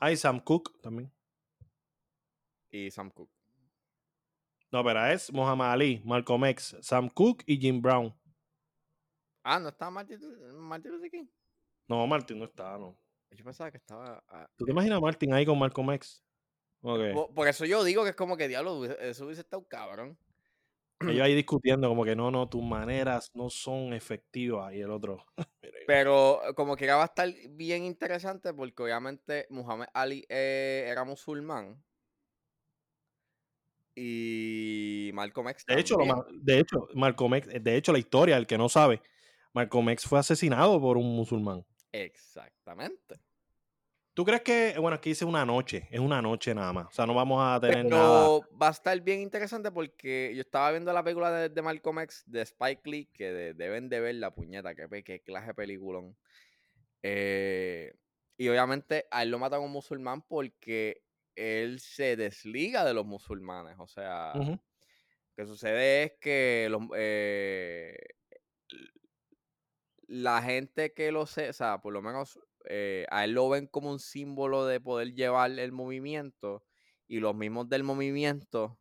Hay Sam Cook también. y Sam Cooke. No, pero es Muhammad Ali, Malcolm X, Sam Cook y Jim Brown. Ah, ¿no estaba Martin, Martin Luther King? No, Martin no está, no. Yo pensaba que estaba... ah, ¿Tú te imaginas a Martin ahí con Malcolm X? Por, por eso yo digo que es como que diablo, eso hubiese estado cabrón. Ellos ahí discutiendo como que no, no, tus maneras no son efectivas. Y el otro. Pero eh, como que va a estar bien interesante porque obviamente Muhammad Ali eh, era musulmán. Y Malcolm X De hecho, lo de hecho, Malcolm X, de hecho, la historia, el que no sabe, Malcolm X fue asesinado por un musulmán. Exactamente. ¿Tú crees que, bueno, aquí dice una noche, es una noche nada más, o sea, no vamos a tener nada. Pero va a estar bien interesante porque yo estaba viendo la película de, de Malcolm X de Spike Lee, que de- deben de ver la puñeta, que, pe- qué clase de peliculón. Eh, y obviamente a él lo matan un musulmán porque él se desliga de los musulmanes. O sea, lo que sucede es que los, eh, la gente que lo sé, o sea, por lo menos eh, a él lo ven como un símbolo de poder llevar el movimiento y los mismos del movimiento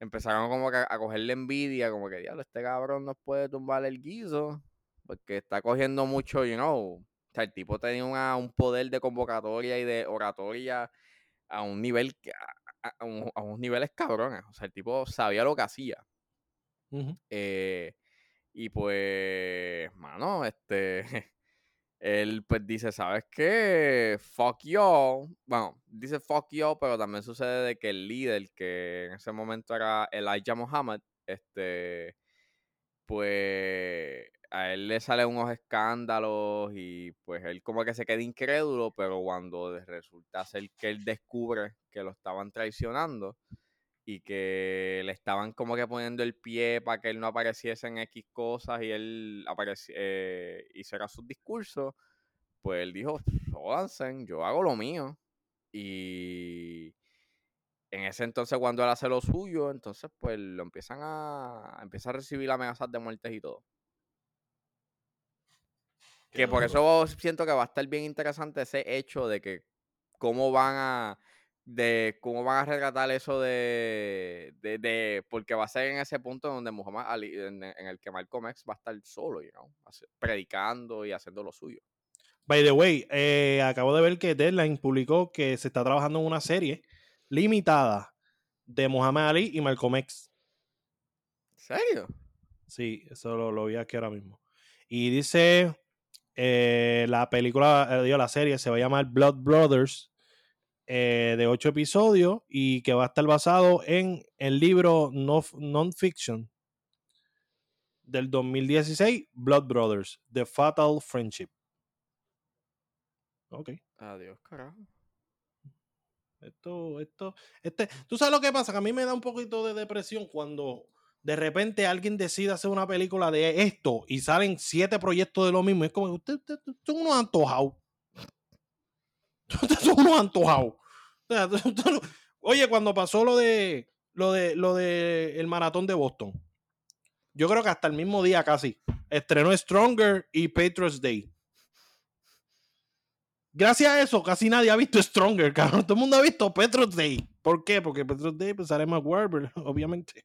empezaron como que a, a cogerle envidia, como que, diablo, este cabrón nos puede tumbar el guiso porque está cogiendo mucho, you know. O sea, el tipo tenía una- un poder de convocatoria y de oratoria a un nivel, a, unos niveles cabrones. O sea, el tipo sabía lo que hacía. Eh, y pues, mano, este, él pues dice, ¿sabes qué? Fuck y'all. Bueno, dice fuck y'all, pero también sucede de que el líder, que en ese momento era Elijah Muhammad, este, pues a él le salen unos escándalos y pues él como que se queda incrédulo, pero cuando resulta ser que él descubre que lo estaban traicionando y que le estaban como que poniendo el pie para que él no apareciese en X cosas y él eh, hiciera sus discursos, pues él dijo, jódanse, yo hago lo mío. Y en ese entonces cuando él hace lo suyo, entonces pues lo empiezan a, empieza a recibir amenazas de muertes y todo. Que por eso siento que va a estar bien interesante ese hecho de que cómo van a de cómo van a rescatar eso de, de, porque va a ser en ese punto donde Muhammad Ali, en, el que Malcolm X va a estar solo, you know, predicando y haciendo lo suyo. By the way, eh, acabo de ver que Deadline publicó que se está trabajando en una serie limitada de Muhammad Ali y Malcolm X. ¿En serio? Sí, eso lo, lo vi aquí ahora mismo. Y dice eh, la película, eh, la serie se va a llamar Blood Brothers, eh, de ocho episodios y que va a estar basado en el libro Non-Fiction del 2016, Blood Brothers, The Fatal Friendship. Ok. Adiós, carajo. Esto, esto, este, tú sabes lo que pasa, que a mí me da un poquito de depresión cuando de repente alguien decide hacer una película de esto y salen siete proyectos de lo mismo. Es como ustedes usted, son unos antojados. Ustedes son unos antojados. Oye, cuando pasó lo de lo de lo de el maratón de Boston, yo creo que hasta el mismo día casi estrenó Stronger y Patriots Day. Gracias a eso, casi nadie ha visto Stronger, cabrón. Todo el mundo ha visto Patriots Day. ¿Por qué? Porque Patriots Day pues, sale más Warber, obviamente.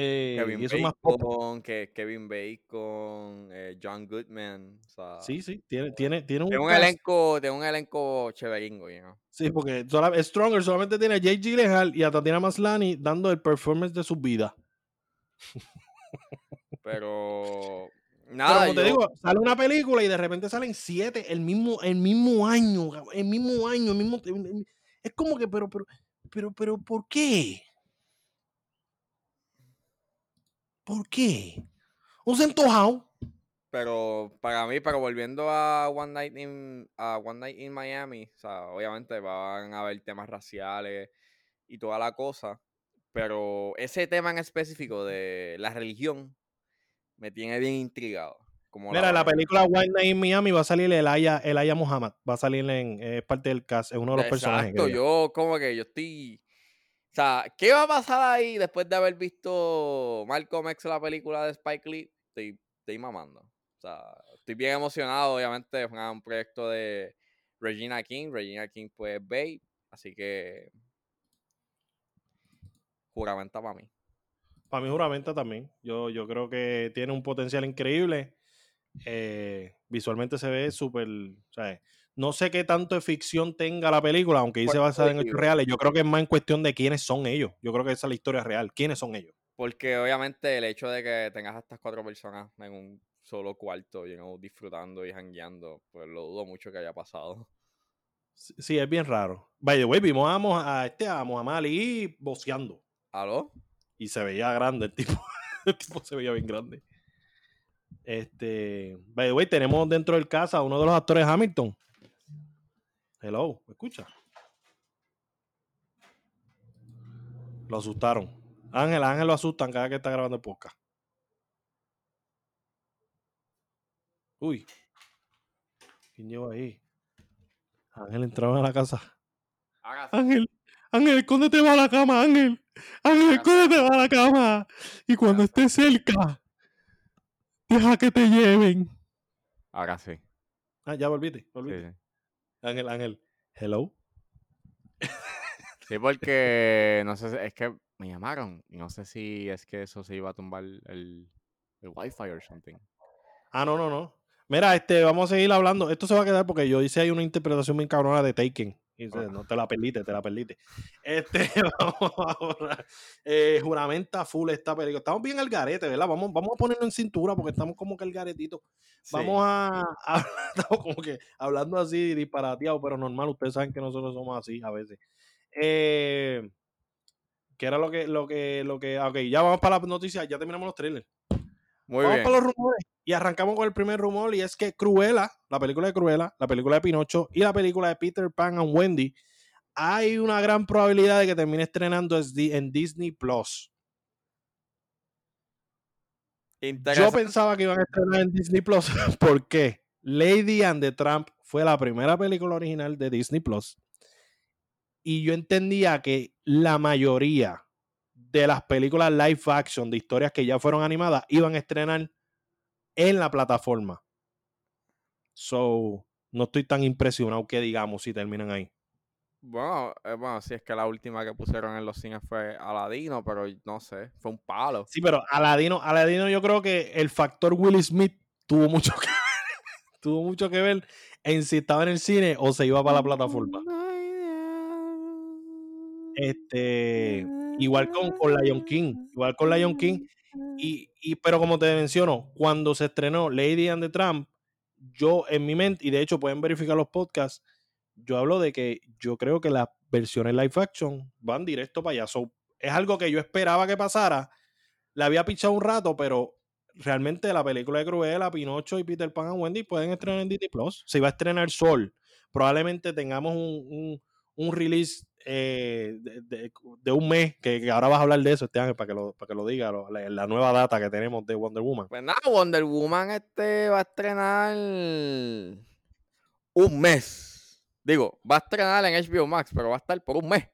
Eh, Kevin, Bacon, que, Kevin Bacon, eh, John Goodman. sí, sí, tiene, tiene, tiene un, un elenco, de un elenco chéveringo, Sí, porque Stronger solamente tiene a Jake Gyllenhaal y a Tatiana Maslany dando el performance de su vida. Pero nada, como te digo, sale una película y de repente salen siete el mismo, el mismo año, el mismo año, el mismo, es como que, pero, pero, pero, pero, ¿por qué? ¿Por qué? Un centojao. Pero para mí, pero volviendo a One Night in, One Night in Miami, o sea, obviamente van a haber temas raciales y toda la cosa. Pero ese tema en específico de la religión me tiene bien intrigado. Mira, la, película One Night in Miami va a salir el Aya Muhammad. Va a salir en. Es parte del cast, es uno de los personajes. Exacto, yo como que yo estoy o sea, ¿qué va a pasar ahí después de haber visto Malcolm X, la película de Spike Lee? Estoy, estoy mamando. O sea, estoy bien emocionado, obviamente, es un proyecto de Regina King. Regina King, pues, Babe. Así que. Juramenta para mí. Para mí, juramenta también. Yo, yo creo que tiene un potencial increíble. Eh, visualmente se ve súper. O sea, no sé qué tanto de ficción tenga la película, aunque dice basada en hechos reales. Yo creo que es más en cuestión de quiénes son ellos. Yo creo que esa es la historia real. ¿Quiénes son ellos? Porque obviamente el hecho de que tengas a estas cuatro personas en un solo cuarto, disfrutando y jangueando, pues lo dudo mucho que haya pasado. Sí, es bien raro. By the way, vimos a, a este a Muhammad Ali boceando. ¿Aló? Y se veía grande el tipo. el tipo se veía bien grande. Este, by the way, tenemos dentro del casa a uno de los actores Hamilton. Hello, ¿me escucha? Lo asustaron. Ángel, Ángel lo asustan cada que está grabando el podcast. Uy. ¿Quién lleva ahí? Ángel entraba a la casa. Ángel, Ángel, escóndete va a la cama, Ángel. Ángel, escóndete va a la cama. Y cuando esté cerca, deja que te lleven. Ahora sí. Ah, ya volviste. volviste. Sí, Ángel, Ángel, hello. Sí, porque no sé, es que me llamaron y no sé si es que eso se iba a tumbar el, el, wifi o something. Ah, no, no, no. Mira, este, vamos a seguir hablando. Esto se va a quedar porque yo hice ahí una interpretación bien cabrona de Taken. Y dice, no, te la perdiste, te la perdiste. Este, vamos ahora. Eh, juramenta full esta película. Estamos bien al garete, ¿verdad? Vamos, vamos a ponerlo en cintura porque estamos como que al garetito. Vamos a, a estamos como que hablando así disparateado, pero normal. Ustedes saben que nosotros somos así a veces. Eh, ¿Qué era lo que, lo que, lo que. Ok, ya vamos para las noticias, ya terminamos los trailers. Muy Vamos bien. para los rumores. Y arrancamos con el primer rumor y es que Cruella, la película de Cruella, la película de Pinocho y la película de Peter Pan and Wendy, hay una gran probabilidad de que termine estrenando en Disney Plus. Yo pensaba que iban a estrenar en Disney Plus porque Lady and the Tramp fue la primera película original de Disney Plus. Y yo entendía que la mayoría de las películas live action de historias que ya fueron animadas iban a estrenar en la plataforma. So, no estoy tan impresionado que digamos si terminan ahí. Bueno, eh, bueno, sí, es que la última que pusieron en los cines fue Aladino, pero no sé, fue un palo. Sí, pero Aladino, Aladino yo creo que el factor Will Smith tuvo mucho que tuvo mucho que ver en si estaba en el cine o se iba para la plataforma. Este, igual con, con Lion King, igual con Lion King. Y, y- pero como te menciono, cuando se estrenó Lady and the Tramp, yo en mi mente, y de hecho pueden verificar los podcasts, yo hablo de que yo creo que las versiones live action van directo para allá. So, es algo que yo esperaba que pasara. La había pichado un rato, pero realmente la película de Cruella, Pinocho y Peter Pan and Wendy pueden estrenar en Disney Plus. Se iba a estrenar Sol. Probablemente tengamos un, un- un release eh, de, de- de un mes, que, que ahora vas a hablar de eso este año para que lo, para que lo diga, lo- la, la nueva data que tenemos de Wonder Woman. Pues nada, Wonder Woman este va a estrenar un mes. Digo, va a estrenar en HBO Max, pero va a estar por un mes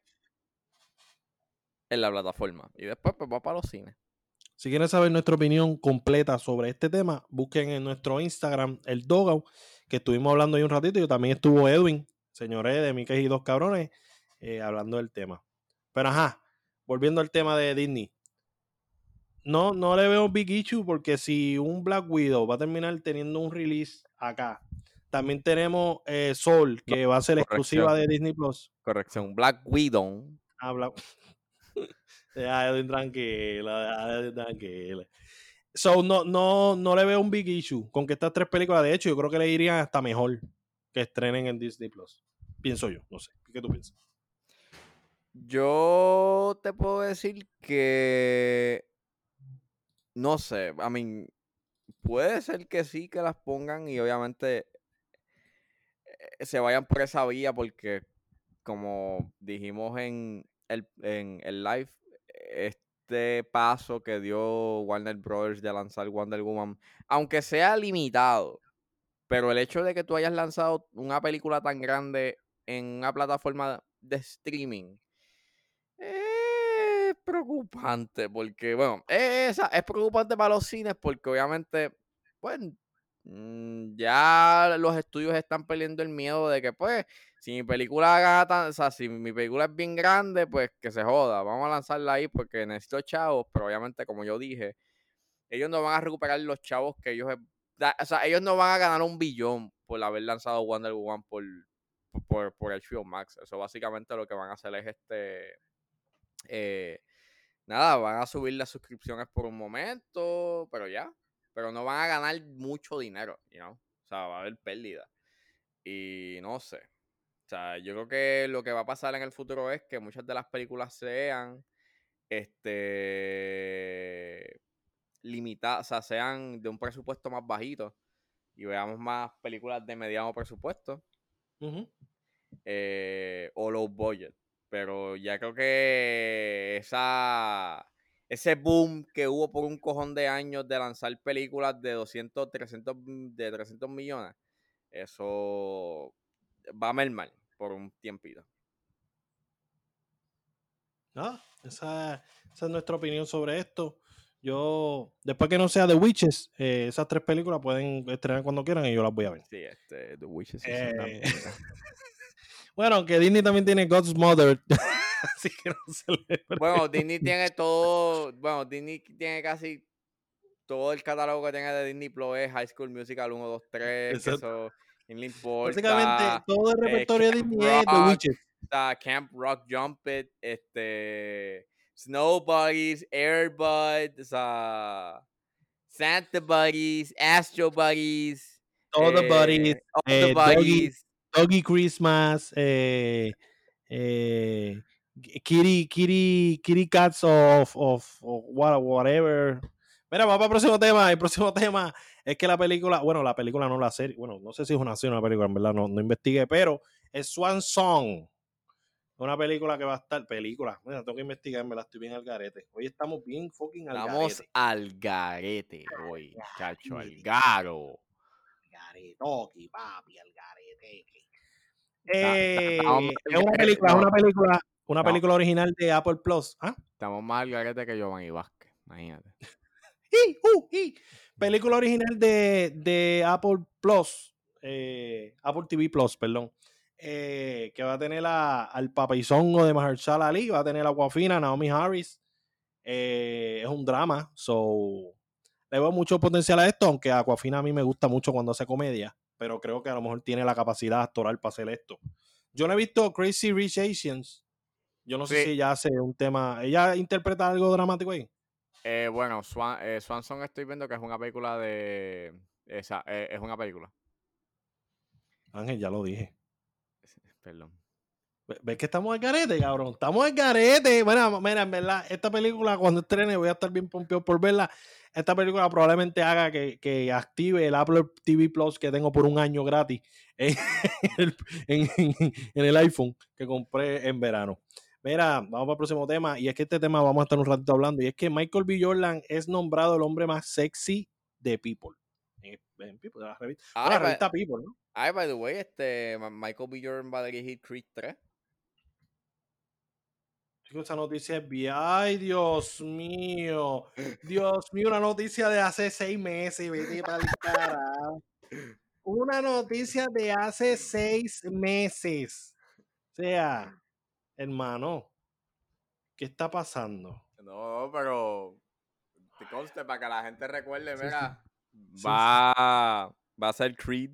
en la plataforma. Y después pues va para los cines. Si quieren saber nuestra opinión completa sobre este tema, busquen en nuestro Instagram el Dogout, que estuvimos hablando ahí un ratito. Y también estuvo Edwin, señores de Mickey y dos cabrones, eh, hablando del tema. Pero ajá, volviendo al tema de Disney. No, no le veo Big Issue porque si un Black Widow va a terminar teniendo un release acá, también tenemos eh, Soul, que va a ser exclusiva de Disney Plus. Corrección, Black Widow. Habla. Deja Edwin tranquila, deja Edwin tranquila. So, no, no, no le veo un big issue con que estas tres películas, de hecho, yo creo que le irían hasta mejor que estrenen en Disney Plus. Pienso yo, no sé. ¿Qué tú piensas? Yo te puedo decir que no sé, I mean, puede ser que sí que las pongan y obviamente eh, se vayan por esa vía porque como dijimos en el, en el live, este paso que dio Warner Brothers de lanzar Wonder Woman, aunque sea limitado, pero el hecho de que tú hayas lanzado una película tan grande en una plataforma de streaming es preocupante porque, bueno, es, es preocupante para los cines porque obviamente, pues, mm, ya los estudios están perdiendo el miedo de que, pues, si mi película gana tan, o sea, si mi película es bien grande, pues que se joda, vamos a lanzarla ahí porque necesito chavos, pero obviamente, como yo dije, ellos no van a recuperar los chavos que ellos, o sea, ellos no van a ganar un billón por haber lanzado Wonder Woman por, por, por HBO Max. Eso básicamente lo que van a hacer es este eh, nada, van a subir las suscripciones por un momento, pero ya. Pero no van a ganar mucho dinero, you? O sea, va a haber pérdida. Y no sé. O sea, yo creo que lo que va a pasar en el futuro es que muchas de las películas sean este limitadas, o sea, sean de un presupuesto más bajito y veamos más películas de mediano presupuesto eh, o low budget. Pero ya creo que esa, ese boom que hubo por un cojón de años de lanzar películas de 200, 300, m- de 300 millones, eso va a mermar por un tiempito. Nada, esa, esa es nuestra opinión sobre esto. Yo, después que no sea The Witches, eh, esas tres películas pueden estrenar cuando quieran y yo las voy a ver. Sí, este, The Witches Eh. Bueno, aunque Disney también tiene God's Mother, así que no se le Bueno, Disney tiene todo, bueno, Disney tiene casi todo el catálogo que tiene de Disney Plus es High School Musical 1, 2, 3, que Exacto. eso, ¿Quién le importa? Básicamente, todo el eh, repertorio de Disney es The Rock, Witches. está Camp Rock Jump It, este, Snow Buddies, Air Bud, o sea, Santa Buddies, Astro Buddies, All the Buddies, eh, All eh, the Doggy- Buddies. Doggy Christmas, eh, eh, Kitty, Kitty, Kitty Cats of, of, of what- whatever. Mira, vamos para el próximo tema. El próximo tema es que la película, bueno, la película no la serie, bueno, no sé si es una serie o una película, en verdad no, no investigué, pero es Swan Song. Una película que va a estar, película, mira, tengo que investigar, me la estoy bien al garete. Hoy estamos bien fucking al Estamos garete. al garete hoy, chacho, al garo. Garetoki, papi, al garete. Eh, estamos es una película, una película, una película original de Apple Plus. ¿Ah? Estamos más al garete que Giovanni Vázquez, imagínate. ¡Uh! Película original de, de Apple Plus, eh, Apple TV Plus, perdón. Eh, que va a tener a- al papaizongo de Mahershala Ali, va a tener a Aquafina, Naomi Harris. eh, es un drama, so le veo mucho potencial a esto, aunque Aquafina a mí me gusta mucho cuando hace comedia, pero creo que a lo mejor tiene la capacidad actoral para hacer esto. Yo no he visto Crazy Rich Asians. Yo no sé si ella hace un tema. ¿Ella interpreta algo dramático ahí? Eh, bueno, Swan, eh, Swanson estoy viendo que es una película de... Esa, eh, es una película. Ángel, ya lo dije. Perdón. Ve- ¿Ves que estamos al garete, cabrón? Estamos al garete. Mira, mira, en verdad, esta película cuando estrene voy a estar bien pompeado por verla. Esta película probablemente haga que, que active el Apple TV Plus que tengo por un año gratis en el, en- en- en el iPhone que compré en verano. Mira, vamos para el próximo tema. Y es que este tema vamos a estar un ratito hablando. Y es que Michael B. Jordan es nombrado el hombre más sexy de People. En, en People, de la revista, Ay, la by, revista People, ¿no? Ay, by the way, este, Michael B. Jordan va a dirigir Creed 3. Chicos, esa noticia es bien. Ay, Dios mío. Dios mío, una noticia de hace seis meses. Vete carajo. Una noticia de hace seis meses. O sea, hermano, ¿qué está pasando? No, pero te conste para que la gente recuerde, Sí, sí. mira, Sí, va, va a ser Creed.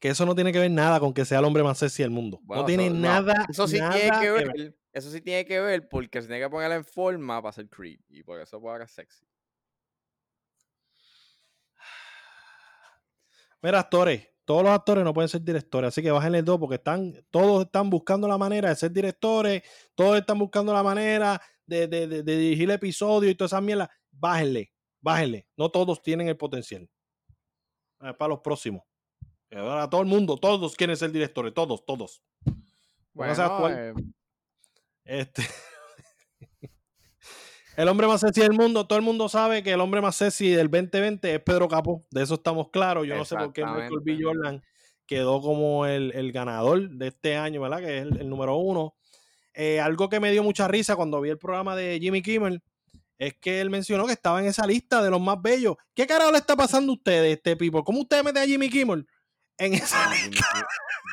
Que eso no tiene que ver nada con que sea el hombre más sexy del mundo. Bueno, no tiene eso- no, nada. Eso sí nada tiene que que ver, eso sí tiene que ver porque se tiene que poner en forma para ser Creed y por eso puede ser sexy. Mira, actores, todos los actores no pueden ser directores, así que bájenle dos porque están, todos están buscando la manera de ser directores, todos están buscando la manera de, de- de- de dirigir episodios y toda esa mierda. Bájenle, bájenle. No todos tienen el potencial. Eh, para los próximos. Y Ahora todo el mundo, todos quieren ser directores, todos, todos. Actuar. eh, Este. el hombre más sexy del mundo, todo el mundo sabe que el hombre más sexy del 2020 es Pedro Capó, de eso estamos claros. Yo no sé por qué Michael B. Jordan quedó como el, el ganador de este año, ¿verdad? Que es el, el número uno. Eh, algo que me dio mucha risa cuando vi el programa de Jimmy Kimmel es que él mencionó que estaba en esa lista de los más bellos. ¿Qué carajo le está pasando a ustedes, este people? ¿Cómo ustedes meten a Jimmy Kimmel en esa no, Jimmy,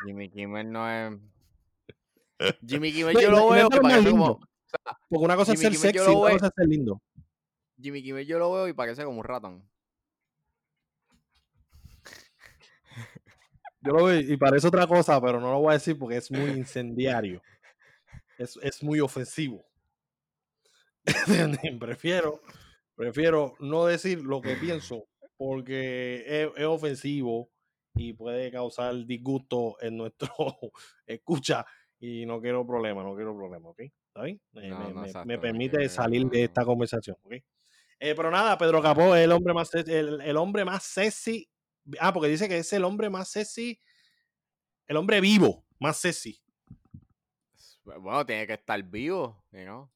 Jimmy Kimmel no es. Jimmy Kimmel yo lo veo más parece como. Porque una cosa es ser Kimmel sexy, otra cosa es ser lindo. Jimmy Kimmel yo lo veo y parece como un ratón. Yo lo veo y parece otra cosa, pero no lo voy a decir porque es muy incendiario. Es, es muy ofensivo. prefiero, prefiero no decir lo que pienso porque es, es ofensivo y puede causar disgusto en nuestro escucha y no quiero problema, no quiero problema, ¿ok? ¿Está bien? Me, No, me- no, me- exacto, me no permite salir de no. esta conversación, ¿ok? Eh, pero nada, Pedro Capó es el hombre más sexy, el, el hombre más sexy. Ah, porque dice que es el hombre más sexy, el hombre vivo, más sexy. Bueno, tiene que estar vivo, you know?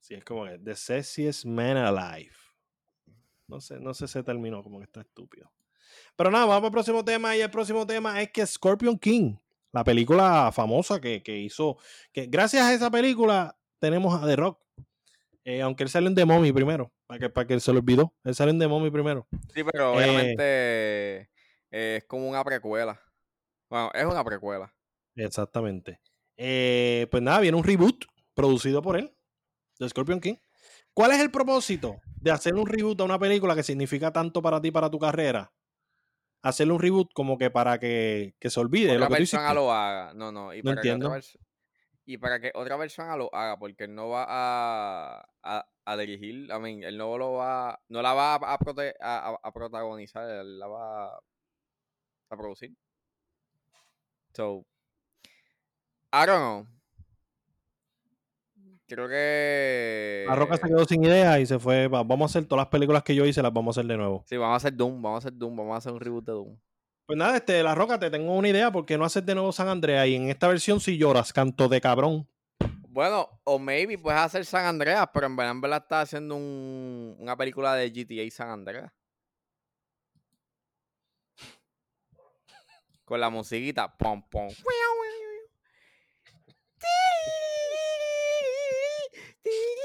Sí, es como que the sexiest man alive. No sé, no sé ese término, como que está estúpido. Pero nada, vamos al próximo tema. Y el próximo tema es que Scorpion King, la película famosa que, que hizo, que gracias a esa película tenemos a The Rock. Eh, aunque él salió en The Mommy primero, para que, para que se lo olvidó. Él salió en The Mommy primero. Sí, pero Eh, obviamente eh, es como una precuela. Bueno, es una precuela. Exactamente. Pues nada, viene un reboot producido por él, de Scorpion King. ¿Cuál es el propósito de hacer un reboot a una película que significa tanto para ti, para tu carrera? Hacerle un reboot como que para que, que se olvide otra lo que persona lo haga. No, no. Y No para, que otra y para que otra persona lo haga, porque él no va a, a, a dirigir, I mean, él no lo va, no la va a, prote- a- a- a protagonizar, él la va a producir. So, I don't know. Creo que. La Roca se quedó sin idea y se fue. "Va- Vamos a hacer todas las películas que yo hice, las vamos a hacer de nuevo. Sí, vamos a hacer Doom, vamos a hacer Doom, vamos a hacer un reboot de Doom. Pues nada, este, La Roca, te tengo una idea. ¿Por qué no haces de nuevo San Andreas? Y en esta versión, si lloras, canto de cabrón. Bueno, o maybe puedes hacer San Andreas, pero en verdad, en verdad está haciendo un- una película de GTA San Andreas. Con la musiquita, pom, pom.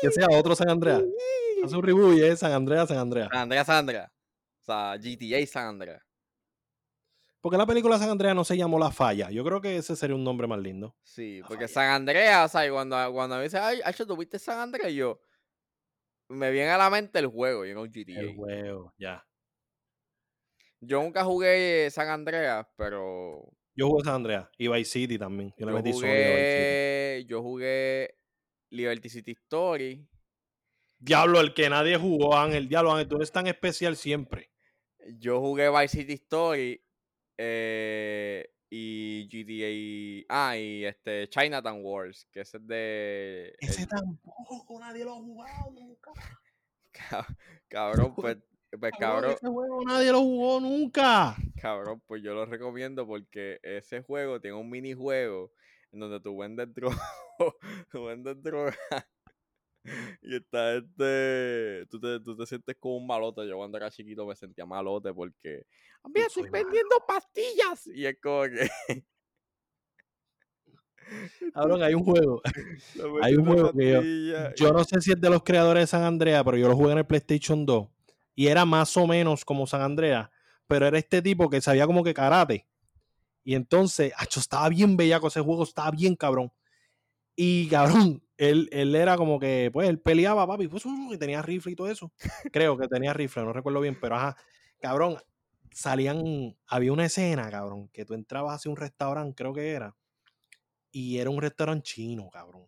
Que sea otro San Andreas. Hace un reboot y es San Andreas, San Andreas. San Andreas, San Andreas. O sea, GTA San Andreas. Porque la película San Andreas no se llamó La Falla. Yo creo que ese sería un nombre más lindo. Sí, La porque falla. San Andreas, o sea, y cuando, cuando me dice, ay, Acho, ¿tuviste San Andreas? Yo, me viene a la mente el juego, y no GTA. El juego, ya. Yo nunca jugué San Andreas, pero Yo jugué San Andreas y Vice City también. Yo le yo metí sonido a Vice City. jugué, yo jugué Liberty City Story. Diablo, el que nadie jugó, Ángel. Diablo, Ángel, tú eres tan especial siempre. Yo jugué Vice City Story eh, y GTA. Ah, y este Chinatown Wars, que ese es de. Ese el- tampoco nadie lo ha jugado nunca. ca- cabrón, pues, pues Cabrón, cabrón, Ese juego nadie lo jugó nunca. cabrón, pues yo lo recomiendo porque ese juego tiene un minijuego en donde tú vendes droga. tú vendes droga. Y está este. Tú te, tú te sientes como un malote. Yo cuando era chiquito me sentía malote porque. Mira, estoy soy malo". vendiendo pastillas. Y es como que. Cabrón, hay un juego. Hay un juego que yo- Yo no sé si es de los creadores de San Andreas, pero yo lo jugué en el PlayStation 2. Y era más o menos como San Andreas, pero era este tipo que sabía como que karate. Y entonces, acho, estaba bien bellaco ese juego, estaba bien cabrón. Y cabrón, él, él era como que, pues, él peleaba, papi, pues, y tenía rifle y todo eso. Creo que tenía rifle, no recuerdo bien, pero ajá, cabrón, salían, había una escena, cabrón, que tú entrabas hacia un restaurante, creo que era, y era un restaurante chino, cabrón.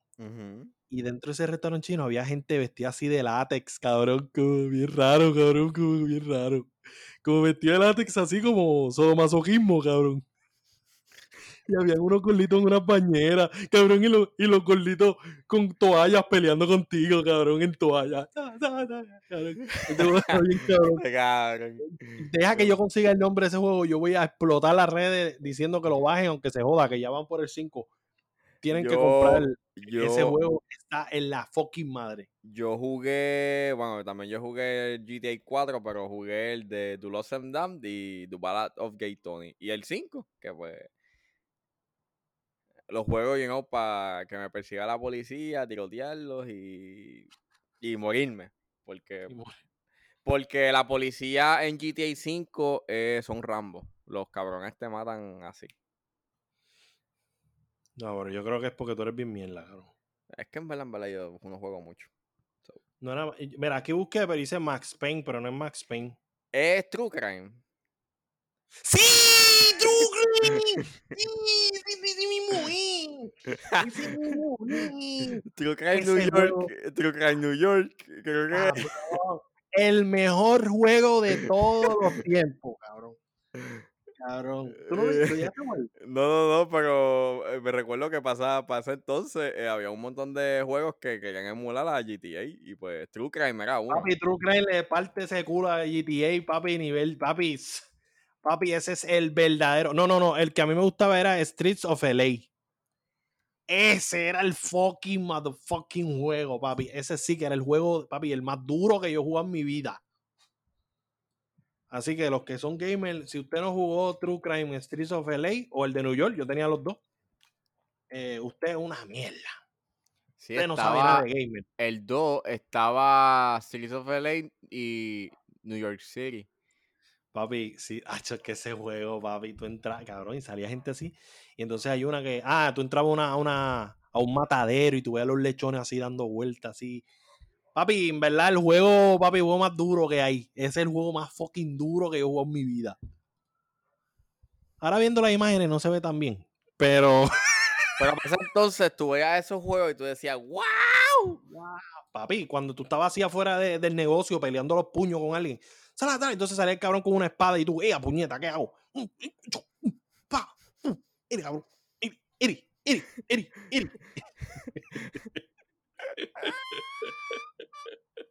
Y dentro de ese restaurante chino había gente vestida así de látex, cabrón, como bien raro, cabrón, como bien raro. Como vestida de látex así como sodomasoquismo, cabrón. Y había unos gorditos en una bañera, cabrón, y los, y los gorditos con toallas peleando contigo, cabrón, en toallas. Cabrón. Deja que yo consiga el nombre de ese juego, yo voy a explotar las redes diciendo que lo bajen, aunque se joda, que ya van por el 5. Tienen que comprar Yo, ese juego, está en la fucking madre. yo jugué, bueno, también yo jugué el GTA 4, pero jugué el de The Lost and Damned y The Ballad of Gay Tony. Y el 5, que pues los juegos, you know, para que me persiga la policía, tirotearlos y, y morirme. Porque, Y porque la policía en GTA 5 eh, son Rambo. Los cabrones te matan así. No, pero yo creo que es porque tú eres bien mierda, cabrón. Es que en verdad, en verdad yo no juego mucho. No era, mira, aquí busqué, pero dice Max Payne, pero no es Max Payne. Es True Crime. ¡Sí! ¡True Crime! ¡Sí! ¡Sí, sí, sí New York. True Crime New York. El mejor juego de todos los tiempos, cabrón. Cabrón. ¿Tú no muerto? No, no, no, pero eh, me recuerdo que pasaba, para ese entonces eh, había un montón de juegos que querían emular a GTA y pues True Crime era uno. Papi, True Crime le parte ese culo a GTA, papi, nivel, papi. Papi, ese es el verdadero. No, no, no. El que a mí me gustaba era Streets of LA. Ese era el fucking motherfucking juego, papi. Ese sí que era el juego, papi, el más duro que yo jugué en mi vida. Así que los que son gamers, si usted no jugó True Crime Streets of LA o el de New York, yo tenía los dos. eh, usted es una mierda. Sí, Usted no sabe nada estaba, de gamer. el 2 estaba Cities of LA y New York City. Papi, sí, hacho, es que ese juego, papi, tú entras, cabrón, y salía gente así. Y entonces hay una que, ah, tú entrabas a, una, a, una, a un matadero y tú veías los lechones así dando vueltas, así. Papi, en verdad, el juego, papi, el juego más duro que hay. Es el juego más fucking duro que yo he jugado en mi vida. Ahora viendo las imágenes no se ve tan bien. Pero. Pero ese entonces tú veías esos juegos y tú decías, ¡Wow! Papi, cuando tú estabas así afuera de- del negocio peleando los puños con alguien, sale atrás, entonces salía el cabrón con una espada y tú, ¡eh, puñeta, qué hago! Mm, mm, pa, mm, iri, cabrón, iri, iri, iri, iri, iri.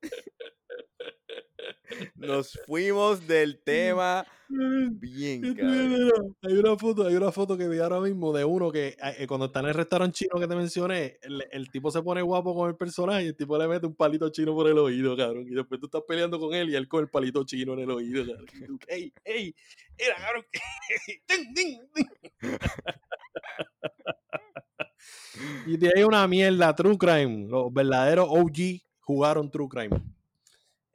Nos fuimos del tema bien, cabrón. Hay una foto, hay una foto que vi ahora mismo de uno que eh, cuando está en el restaurante chino que te mencioné, el, el tipo se pone guapo con el personaje y el tipo le mete un palito chino por el oído, cabrón. Y después tú estás peleando con él y él con el palito chino en el oído, cabrón. ¡Ey, ey! ¡Era, cabrón! Y de ahí una mierda, True Crime. Los verdaderos OG jugaron True Crime.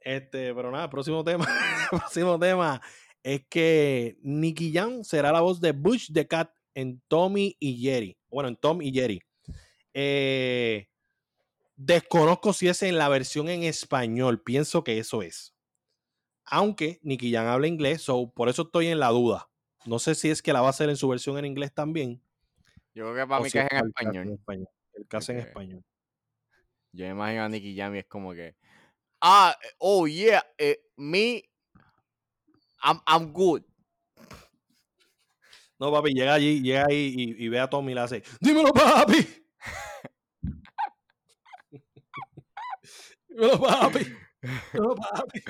Este, pero nada, próximo tema. próximo tema es que Nicky Jam será la voz de Bush the Cat en Tommy y Jerry. Bueno, en Tom y Jerry. Eh, desconozco si es en la versión en español. Pienso que eso es. Aunque Nicky Jam habla inglés, so por eso estoy en la duda. No sé si es que la va a hacer en su versión en inglés también. Yo creo que para mí si que es en español. El caso en Porque- español. Yo me imagino a Nicky Jam y es como que, ah, eh, oh yeah, eh, me, I'm, I'm good. No, papi, llega allí, llega ahí y, y ve a Tommy y le hace, dímelo, papi. dímelo, papi. Dímelo, papi.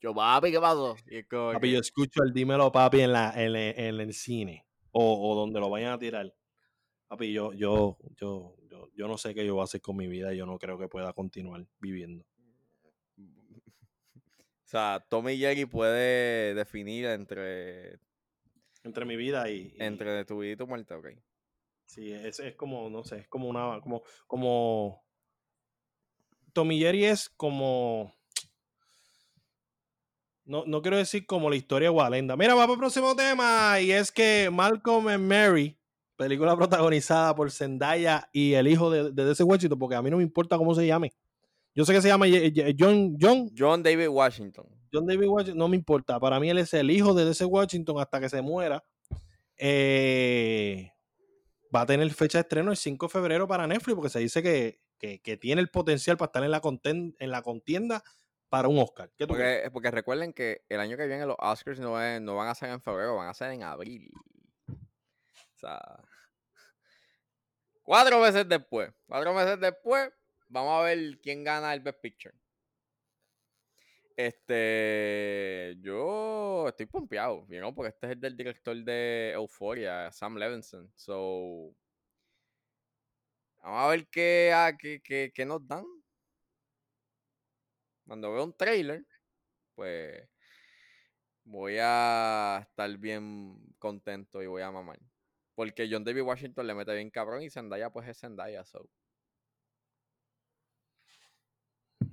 Yo, papi, ¿qué pasó? Y es como Papi, que- yo escucho el dímelo, papi, en, la, en, el- en el cine o, o donde lo vayan a tirar. Papi, yo, yo, yo, yo, yo no sé qué yo voy a hacer con mi vida y yo no creo que pueda continuar viviendo. O sea, Tommy Jerry puede definir entre, Entre mi vida y... y- entre tu vida y tu muerte, ok. Sí, es, es como, no sé, es como una, como, como... Tommy Jerry es como... No, no quiero decir como la historia de Walenda. Mira, vamos al próximo tema. Y es que Malcolm and Mary, película protagonizada por Zendaya y el hijo de, de ese Washington, porque a mí no me importa cómo se llame. Yo sé que se llama John, John, John David Washington. John David Washington, no me importa. Para mí él es el hijo de ese Washington hasta que se muera. Eh, va a tener fecha de estreno el 5 de febrero para Netflix porque se dice que, que- que tiene el potencial para estar en la, conten- en la contienda para un Oscar. ¿Qué tú? Porque, porque recuerden que el año que viene los Oscars no, es- no van a ser en febrero, van a ser en abril. O sea, cuatro meses después. Cuatro meses después, vamos a ver quién gana el Best Picture. Este, yo estoy pompeado, you know, porque este es el del director de Euphoria, Sam Levinson. So, vamos a ver qué, ah, qué, qué- qué nos dan. Cuando veo un trailer, pues voy a estar bien contento y voy a mamar. Porque John David Washington le mete bien cabrón y Zendaya pues es Zendaya, so.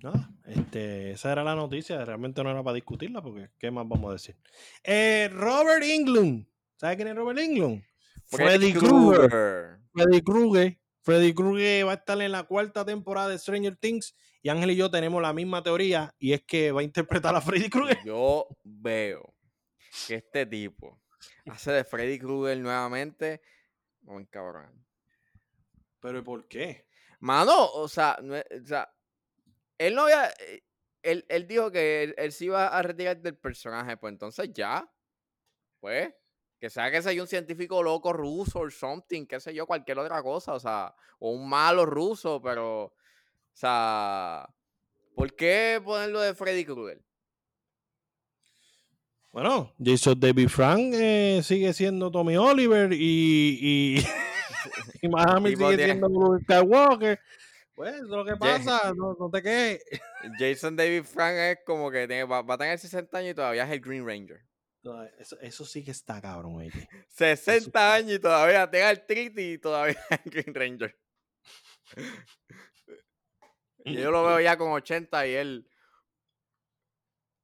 Nada, este, esa era la noticia. Realmente no era para discutirla porque ¿qué más vamos a decir? Eh, Robert Englund. ¿Sabes quién es Robert Englund? Freddy Krueger. Freddy Krueger. Freddy Krueger va a estar en la cuarta temporada de Stranger Things y Ángel y yo tenemos la misma teoría y es que va a interpretar a Freddy Krueger. Yo veo que este tipo hace de Freddy Krueger nuevamente. Muy cabrón. ¿Pero ¿y por qué? Mano, o sea, no o sea, él no había. eh, Él, él dijo que él, él se iba a retirar del personaje, pues entonces ya. Pues. Que sea que sea un científico loco ruso o something, qué sé yo, cualquier otra cosa, o sea, o un malo ruso, pero. O sea. ¿Por qué ponerlo de Freddy Krueger? Bueno, Jason David Frank eh, sigue siendo Tommy Oliver y, y, y Miami sigue tiene- siendo Skywalker. Pues eso es lo que pasa, no, no te quejes. Jason David Frank es como que tiene- va, va a tener 60 años y todavía es el Green Ranger. No, Eso, eso sí que está cabrón, oye. 60 años y todavía tenga el Triti y todavía es el Green Ranger. Y yo lo veo ya con 80 y él.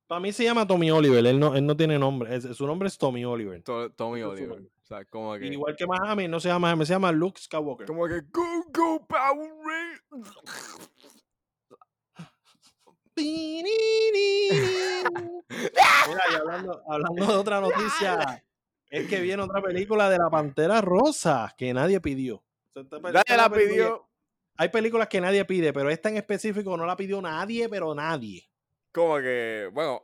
Para mí se llama Tommy Oliver, él no, él no tiene nombre, es- su nombre es Tommy Oliver. To- Tommy Oliver. nombre. O sea, como que. Igual que Miami, no se llama Miami, se llama Luke Skywalker. Como que. Go, go, Power. Mira, y hablando, hablando de otra noticia, Es que viene otra película de la Pantera Rosa que nadie pidió. Nadie la pidió. Hay películas que nadie pide, pero esta en específico no la pidió nadie, pero nadie. Como que, bueno,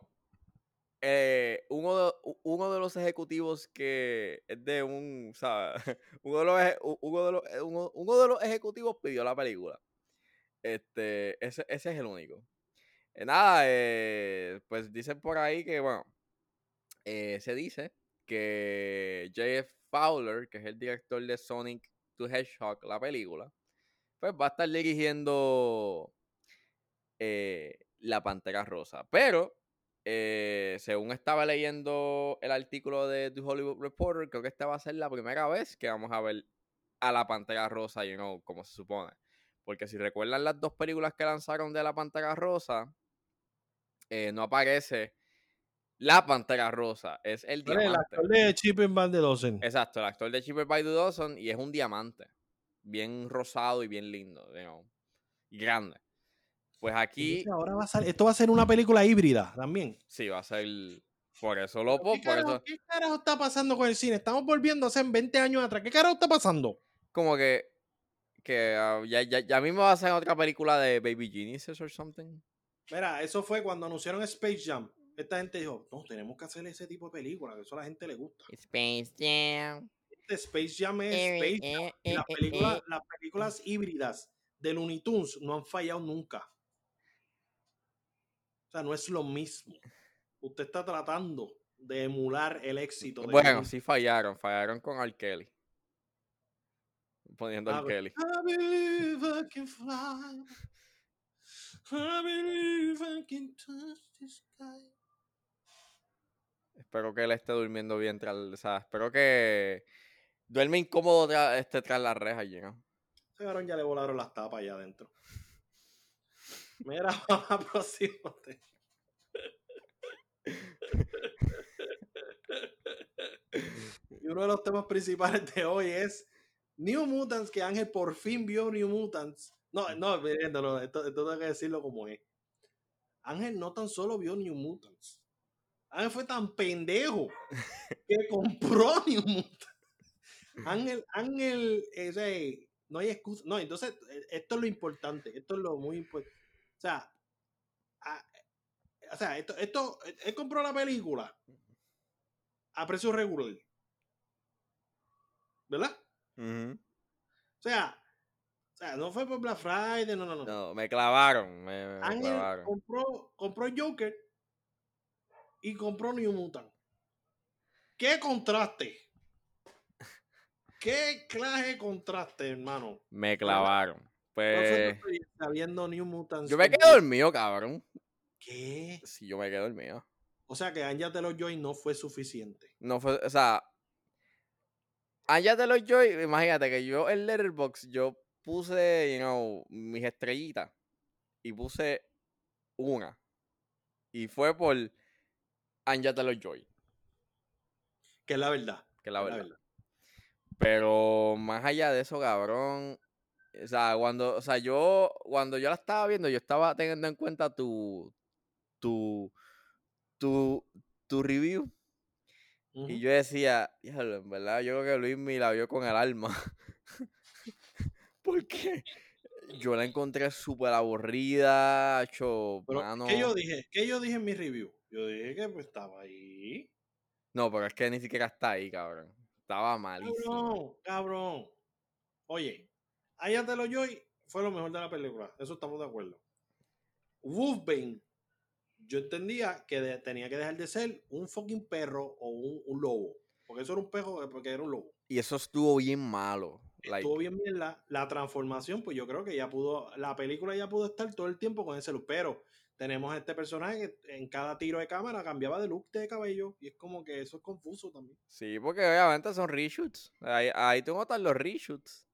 eh, uno, de, uno de los ejecutivos que es de un, ¿sabes? Uno de los, uno de los, eh, uno, de los ejecutivos pidió la película. Este, ese, ese es el único. Eh, nada, pues dicen por ahí que, bueno, se dice que J.F. Fowler, que es el director de Sonic to Hedgehog, la película, pues va a estar dirigiendo La Pantera Rosa. Pero eh, según estaba leyendo el artículo de The Hollywood Reporter, creo que esta va a ser la primera vez que vamos a ver a la Pantera Rosa, you know, como se supone. Porque si recuerdan las dos películas que lanzaron de la Pantera Rosa, eh, no aparece la Pantera Rosa, es el diamante. El actor de Chipper By the Dozen. Exacto, el actor de Chipper By the Dozen y es un diamante. Bien rosado y bien lindo, y grande. Pues aquí. Ahora va a ser, esto va a ser una película híbrida también. Sí, va a ser. Por eso lo ¿Qué, carajo, ¿Qué carajo está pasando con el cine? Estamos volviendo hace 20 años atrás. ¿Qué carajo está pasando? Como que. Que uh, ya, ya, ya, mismo va a ser otra película de Baby Geniuses o something. Mira, eso fue cuando anunciaron Space Jam. Esta gente dijo, no, tenemos que hacer ese tipo de película, que eso a la gente le gusta. Space Jam. Este Space Jam es Space Jam. y las, películas, las películas híbridas de Looney Tunes no han fallado nunca no es lo mismo. Usted está tratando de emular el éxito. De bueno, sí fallaron, fallaron con R. Kelly. Poniendo a. Kelly. Espero que él esté durmiendo bien tras, o sea, espero que duerme incómodo tras, este, tras la reja allí, ¿no? ya le volaron las tapas allá adentro. Mira, vamos a próximo y uno de los temas principales de hoy es New Mutants, que Ángel por fin vio New Mutants. No, no, no, esto, esto tengo que decirlo como es. Ángel no tan solo vio New Mutants. Ángel fue tan pendejo que compró New Mutants. Ángel, Ángel, ese, no hay excusa. No, entonces, e, esto es lo importante. Esto es lo muy importante. O sea, o sea, esto, esto, él compró la película a precio regular. ¿Verdad? O sea, o sea, no fue por Black Friday, no, no, no. No, me clavaron, me, clavaron. Compró, compró Joker y compró New Mutant. ¿Qué contraste? ¿Qué clase de contraste, hermano? Me clavaron. Pues. viendo New Mutants. Yo me quedé dormido, cabrón. ¿Qué? Si yo me quedé dormido. O sea que Anja de los Joy no fue suficiente. No fue, o sea, Anja de los Joy, imagínate que yo en Letterboxd yo puse, you know, mis estrellitas y puse una. Y fue por Anja de los Joy. Que es la verdad. Que es la, verdad. Pero más allá de eso, cabrón. O sea, cuando, o sea, yo, cuando yo la estaba viendo, yo estaba teniendo en cuenta tu, tu, tu, tu review. Y yo decía, en verdad, yo creo que Luis me la vio con el alma. Porque yo la encontré súper aburrida, hecho, ¿Qué yo dije? ¿Qué yo dije en mi review? Yo dije que pues, estaba ahí. No, pero es que ni siquiera está ahí, cabrón. Estaba malísimo. Cabrón, cabrón. Oye, allá te lo Joy fue lo mejor de la película. Eso estamos de acuerdo. Wolfbane yo entendía que tenía que dejar de ser un fucking perro o un, lobo. Porque eso era un perro, eh, porque era un lobo. Y eso estuvo bien malo. Estuvo bien bien la, la, transformación, pues yo creo que ya pudo, la película ya pudo estar todo el tiempo con ese look. Pero tenemos este personaje que en cada tiro de cámara cambiaba de look de cabello. Y es como que eso es confuso también. Sí, porque obviamente son reshoots. Ahí, ahí tú notas los reshoots.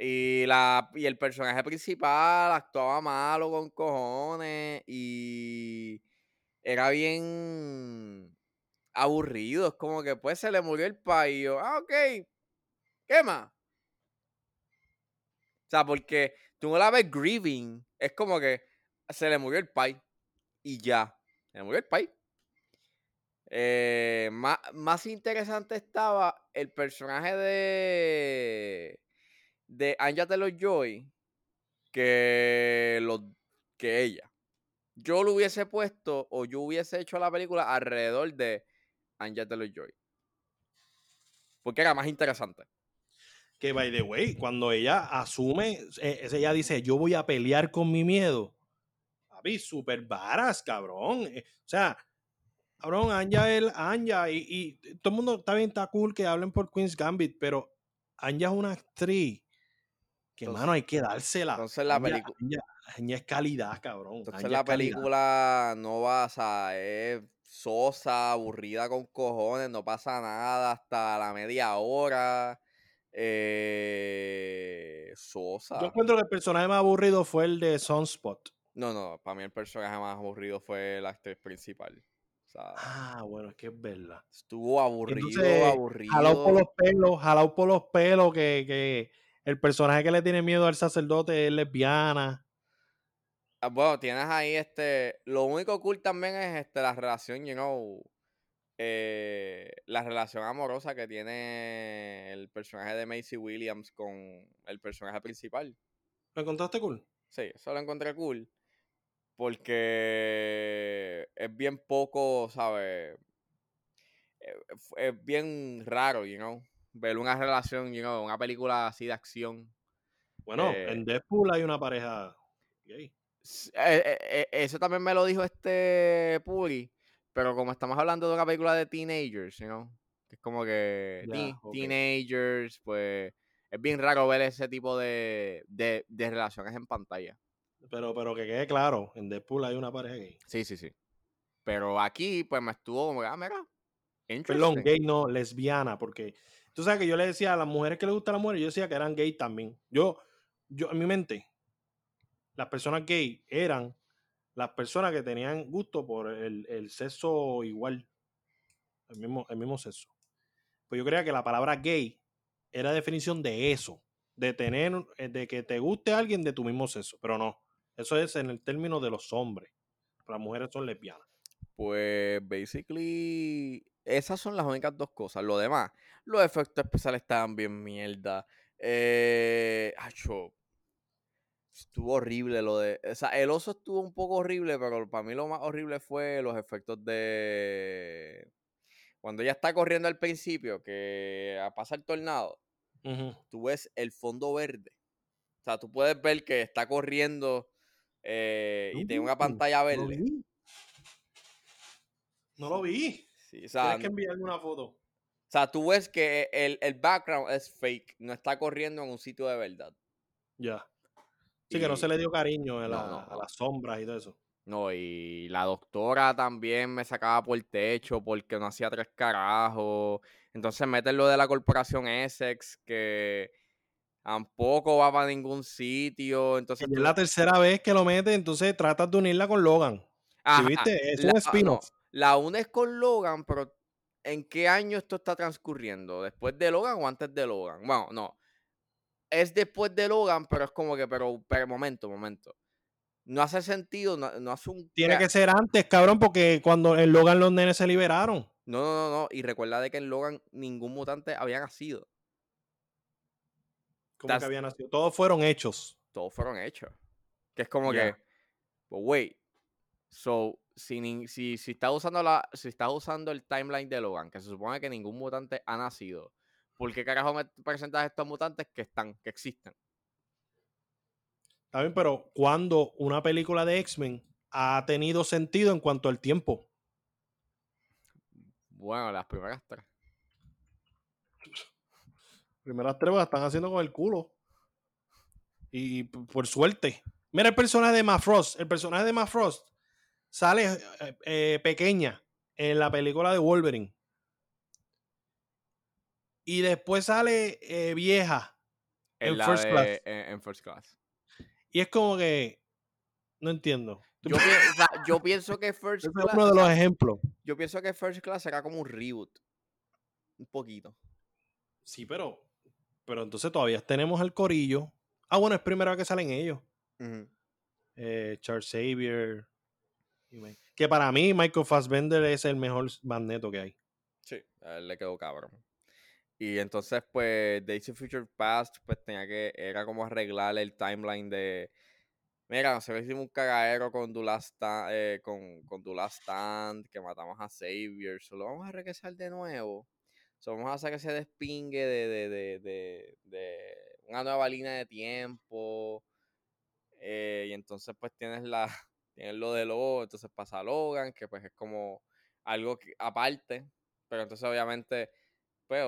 Y, la, y el personaje principal actuaba malo con cojones y era bien aburrido. Es como que pues se le murió el payo. Ah, ok. ¿Qué más? O sea, porque tú no la ves grieving. Es como que se le murió el pai. Y ya. Se le murió el pai. Eh, más, más interesante estaba el personaje de de Anja Taylor Joy que que ella. Yo lo hubiese puesto o yo hubiese hecho la película alrededor de Anja Taylor Joy. Porque era más interesante. Que by the way, cuando ella asume, eh, ella dice, yo voy a pelear con mi miedo. Papi, super varas, cabrón. Eh, o sea, cabrón, Anja es Anja y, y, todo el mundo está bien, está cool que hablen por Queen's Gambit, pero Anja es una actriz que, mano, hay que dársela. Entonces la película... Es calidad, cabrón. Entonces la película no va, sea, es sosa, aburrida con cojones, no pasa nada hasta la media hora. Eh, sosa. Yo encuentro que el personaje más aburrido fue el de Sunspot. No, no, para mí el personaje más aburrido fue la actriz principal. ah, bueno, es que es verdad. Estuvo aburrido, aburrido. Jalado por los pelos, jalado por los pelos, que, que el personaje que le tiene miedo al sacerdote es lesbiana. Ah, bueno, tienes ahí este. Lo único cool también es este, la relación, you know. Eh, la relación amorosa que tiene el personaje de Macy Williams con el personaje principal. ¿Lo encontraste cool? Sí, eso lo encontré cool. Porque es bien poco, ¿sabes? Eh, es bien raro, you know. Ver una relación, you know, una película así de acción. Bueno, eh en Deadpool hay una pareja gay. Eh, eh, eh, eso también me lo dijo este Puri, pero como estamos hablando de una película de teenagers, you es como que teenagers, pues es bien raro ver ese tipo de, de, relaciones en pantalla. Pero, pero que quede claro, en Deadpool hay una pareja gay. Sí, sí, sí. Pero aquí, pues me estuvo como, ah, mira, Perdón, gay no, lesbiana, porque tú sabes que yo le decía a las mujeres que les gusta la mujer, yo decía que eran gay también. Yo, yo en mi mente, las personas gay eran las personas que tenían gusto por el, sexo igual, el mismo, el mismo sexo. Pues yo creía que la palabra gay era definición de eso, de tener, eh, de que te guste alguien de tu mismo sexo, pero no, eso es en el término de los hombres. Las mujeres son lesbianas. Pues, basically, esas son las únicas dos cosas. Lo demás, los efectos especiales estaban bien mierda. Eh, Estuvo horrible lo de. O sea, el oso estuvo un poco horrible, pero para mí lo más horrible fue los efectos de. Cuando ella está corriendo al principio, que pasa el tornado, tú ves el fondo verde. O sea, tú puedes ver que está corriendo eh, y tiene una pantalla verde. No lo vi. Sí, Tienes que enviarme una foto. O sea, tú ves que el, el background es fake, no está corriendo en un sitio de verdad. Ya. Sí, que no se le dio cariño a, las sombras y todo eso. No, y la doctora también me sacaba por el techo porque no hacía tres carajos. Entonces meten lo de la corporación Essex, que tampoco va para ningún sitio. Entonces es la tercera vez que lo mete, entonces tratas de unirla con Logan. viste? Es un spin la unes con Logan, pero ¿en qué año esto está transcurriendo? ¿Después de Logan o antes de Logan? Bueno, no es después de Logan, pero es como que, pero, pero momento, momento. No hace sentido, no, hace un... Tiene que ser antes, cabrón, porque cuando en Logan los nenes se liberaron. No, no, no, no. Y recuerda de que en Logan ningún mutante había nacido. ¿Cómo que había nacido? Todos fueron hechos. Todos fueron hechos. Que es como que, pues, wait. So, si, si, si estás usando la, si estás usando el timeline de Logan, que se supone que ningún mutante ha nacido, ¿por qué carajo me presentas estos mutantes que están, que existen? Está bien, pero ¿cuándo una película de X-Men ha tenido sentido en cuanto al tiempo? Bueno, las primeras tres. primeras tres las están haciendo con el culo. Y por suerte. Mira el personaje de Mafrost. El personaje de Mafrost sale eh, eh, pequeña en la película de Wolverine y después sale eh, vieja en, first class. En, first class. Y es como que no entiendo. Yo, pienso que First Class. Es uno de los ejemplos. Yo pienso que First Class será como un reboot. Un poquito. Sí, pero. Pero entonces todavía tenemos el corillo. Ah, bueno, es primera vez que salen ellos. Eh, Charles Xavier. Que para mí Michael Fassbender es el mejor magneto que hay. Sí, a él le quedó cabrón. Y entonces, pues, Days of Future Past, pues tenía que, era como arreglar el timeline de, mira, nosotros hicimos un cagadero con Dulastan, eh, con, con Stand, que matamos a Xavier, solo vamos a regresar de nuevo. So, vamos a hacer que se despingue de, de, de, de, de una nueva línea de tiempo. Eh, y entonces, pues, tienes la, tienes lo de Logan, entonces pasa Logan, que pues es como algo aparte, pero entonces obviamente pues